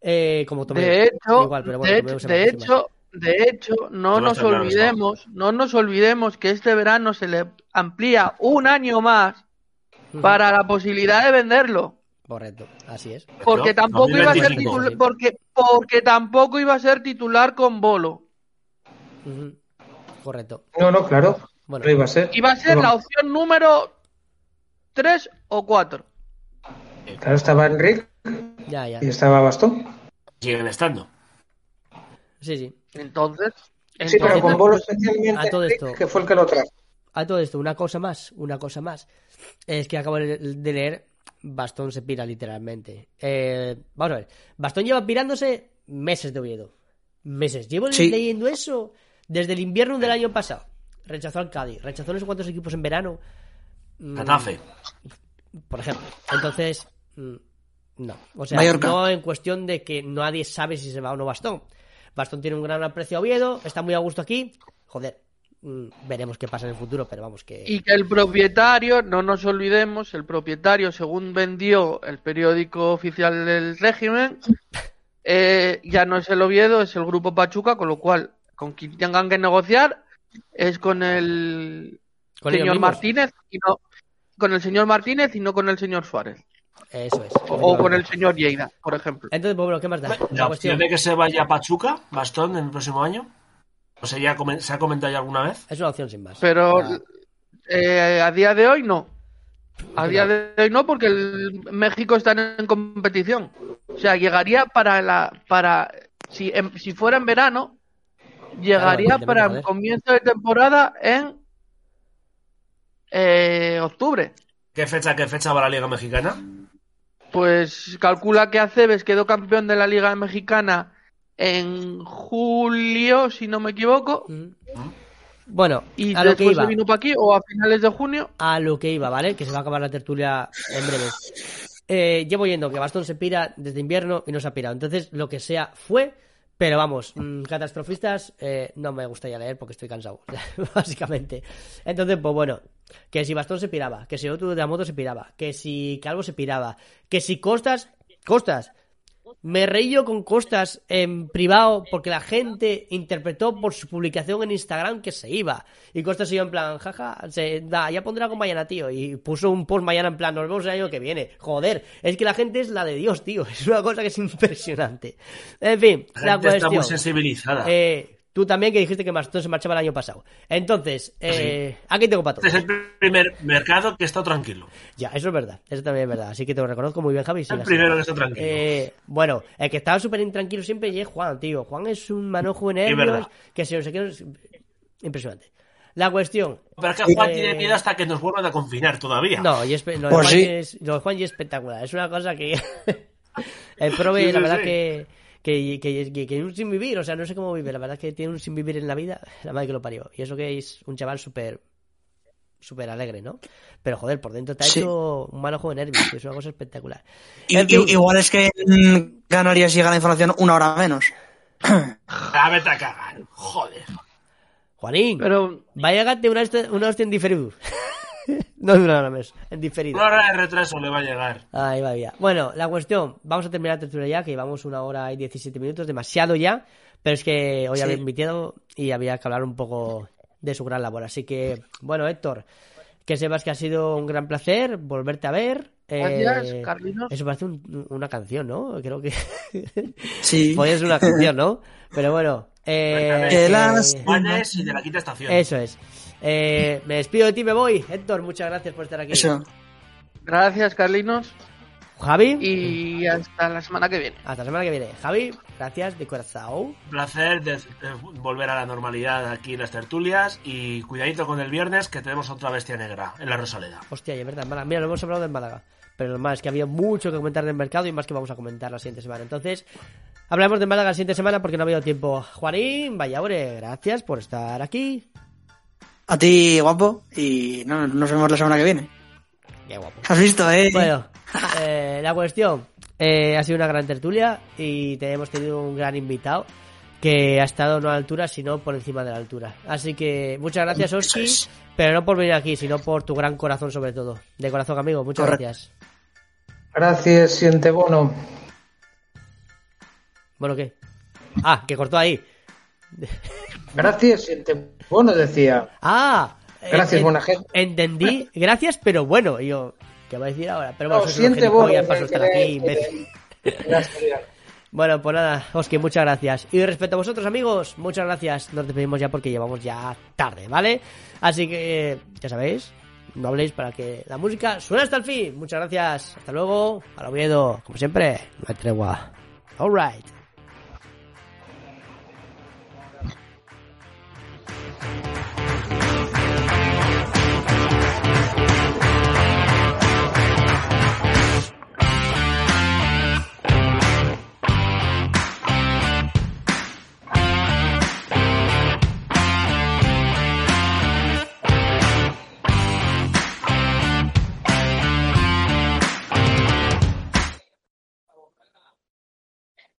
Eh, como Tomeu. De hecho, Igual, pero bueno, de, se de hecho, de hecho, no nos olvidemos, no nos olvidemos que este verano se le amplía un año más Ujú. para la posibilidad de venderlo. Correcto, así es. Porque tampoco iba a ser 2025. titular, porque, porque tampoco iba a ser titular con bolo. Correcto. No, no, claro. Bueno, No iba a ser. Iba a ser la opción número 3 o 4. Claro, estaba Enrique ya, ya. y estaba Bastón. Siguen estando. Sí, sí. Entonces, Sí, pero entonces, con Bolo a especialmente, todo Enrique, esto. que fue el que lo trajo. A todo esto, una cosa más, una cosa más. Es que acabo de leer, Bastón se pira literalmente. Eh, vamos a ver, Bastón lleva pirándose meses de Oviedo. Meses. Llevo Sí. leyendo eso desde el invierno del año pasado. Rechazó al Cádiz, rechazó no sé cuántos equipos en verano. mm, Getafe. por ejemplo. Entonces, mm, no. O sea, Mallorca. no en cuestión de que nadie sabe si se va o no Bastón. Bastón tiene un gran aprecio a Oviedo, está muy a gusto aquí. Joder, veremos qué pasa en el futuro, pero vamos que... Y que el propietario, no nos olvidemos, el propietario, según vendió el periódico oficial del régimen, eh, ya no es el Oviedo, es el Grupo Pachuca, con lo cual, con quien tengan que negociar es con el Con señor. Martínez y no con el señor Martínez y no con el señor Suárez Eso es. o, o con el señor Lleida, por ejemplo. Entonces, pues bueno, ¿qué más da? La La opción de que se vaya a Pachuca, Bastón, en el próximo año. O sea, ya se ha comentado ya alguna vez. es una opción sin más. Pero Ah, eh, a día de hoy no. A día de hoy no, porque el México está en competición. O sea, llegaría para la para si en- si fuera en verano llegaría para joder. comienzo de temporada en eh, octubre. ¿Qué fecha, qué fecha va la Liga Mexicana? Pues calcula que Aceves quedó campeón de la Liga Mexicana en julio, si no me equivoco, mm. Bueno, y a lo que iba. se vino para aquí o a finales de junio. a lo que iba, ¿vale? Que se va a acabar la tertulia en breve. Eh, llevo yendo que Bastón se pira desde invierno y no se ha pirado. Entonces, lo que sea fue, pero vamos, mm, catastrofistas eh, no me gustaría leer porque estoy cansado, básicamente. Entonces, pues bueno, que si Bastón se piraba, que si otro de la moto se piraba, que si Calvo se piraba, que si Costas, Costas, me reí yo con Costas en privado porque la gente interpretó por su publicación en Instagram que se iba. Y Costas iba en plan, jaja, se, da, ya pondrá con mañana, tío. Y puso un post mañana en plan, nos vemos el año que viene. Joder, es que la gente es la de Dios, tío. Es una cosa que es impresionante. En fin, La la, gente está muy cuestión. sensibilizada. Eh, tú también que dijiste que Bastón se marchaba el año pasado. Entonces, eh, aquí tengo para Este es todos. el primer mercado que está tranquilo. Ya, eso es verdad. Eso también es verdad. Así que te lo reconozco muy bien, Javi. El sigue así. primero que está tranquilo. Eh, bueno, el que estaba súper intranquilo siempre es Juan, tío. Juan es un manojo de Es nervios verdad. que se no sé qué. es Impresionante. La cuestión. Pero es que Juan eh, tiene miedo hasta que nos vuelvan a confinar todavía. No, y es, lo, de Pues Juan sí. es, lo de Juan y es espectacular. Es una cosa que. el prove, Sí, sí, la verdad sí. que. Que, que, que, que un sin vivir, o sea, no sé cómo vive. La verdad que tiene un sin vivir en la vida, la madre que lo parió. Y eso que es un chaval súper. súper alegre, ¿no? Pero joder, por dentro te ha Sí. hecho un manojo de nervios, que es una cosa espectacular. En fin. igual es que mm, ganaría si llega la información una hora menos. Ah, a cagar. Joder. Juanín, Pero va a una, hostia- una hostia en diferido. no una hora más, en diferido. Una hora de retraso le va a llegar. Ahí va ya. Bueno, la cuestión, vamos a terminar la tertulia ya, que llevamos una hora y 17 minutos, demasiado ya, pero es que hoy Sí. había invitado y había que hablar un poco de su gran labor. Así que, bueno, Héctor, que sepas que ha sido un gran placer volverte a ver. gracias, Eh, Carlinos. Eso parece un- una canción, ¿no? Creo que Sí. podría ser una canción, ¿no? Pero bueno. Eh, Que las- eh, y de la quinta estación. eso es. Eh, me despido de ti, me voy. Héctor, muchas gracias por estar aquí. Eso. Gracias, Carlinos. Javi, Y hasta la semana que viene. hasta la semana que viene. Javi, gracias de corazón. Un placer de, de volver a la normalidad aquí en las tertulias y cuidadito con el viernes que tenemos otra bestia negra en la Rosaleda. Hostia, y es verdad, Málaga. Mira, lo hemos hablado de Málaga. Pero lo más es que había mucho que comentar del mercado y más que vamos a comentar la siguiente semana. Entonces, hablaremos de Málaga la siguiente semana porque no ha habido tiempo. Juanín, vaya, hombre, gracias por estar aquí. A ti, guapo. Y no, nos vemos la semana que viene. Qué guapo. ¿Has visto, eh? Bueno, eh, la cuestión. eh, ha sido una gran tertulia y te hemos tenido un gran invitado que ha estado no a la altura, sino por encima de la altura. Así que muchas gracias, Oski, es. pero no por venir aquí, sino por tu gran corazón sobre todo. De corazón, amigo, muchas Correcto. gracias. Gracias, siente bono. Bueno, ¿qué? Ah, que cortó ahí. Gracias, siente bono, decía. Ah, Gracias, en- buena gente. Entendí, gracias, pero bueno. Y yo, ¿qué va a decir ahora? Pero No, bueno, unos siente imbécil. que- Bueno, pues nada, Oski, muchas gracias. Y respecto a vosotros, amigos, muchas gracias. Nos despedimos ya porque llevamos ya tarde, ¿vale? Así que, ya sabéis, no habléis para que la música suene hasta el fin. Muchas gracias. Hasta luego. A Oviedo, como siempre, no hay tregua. Alright. Bye.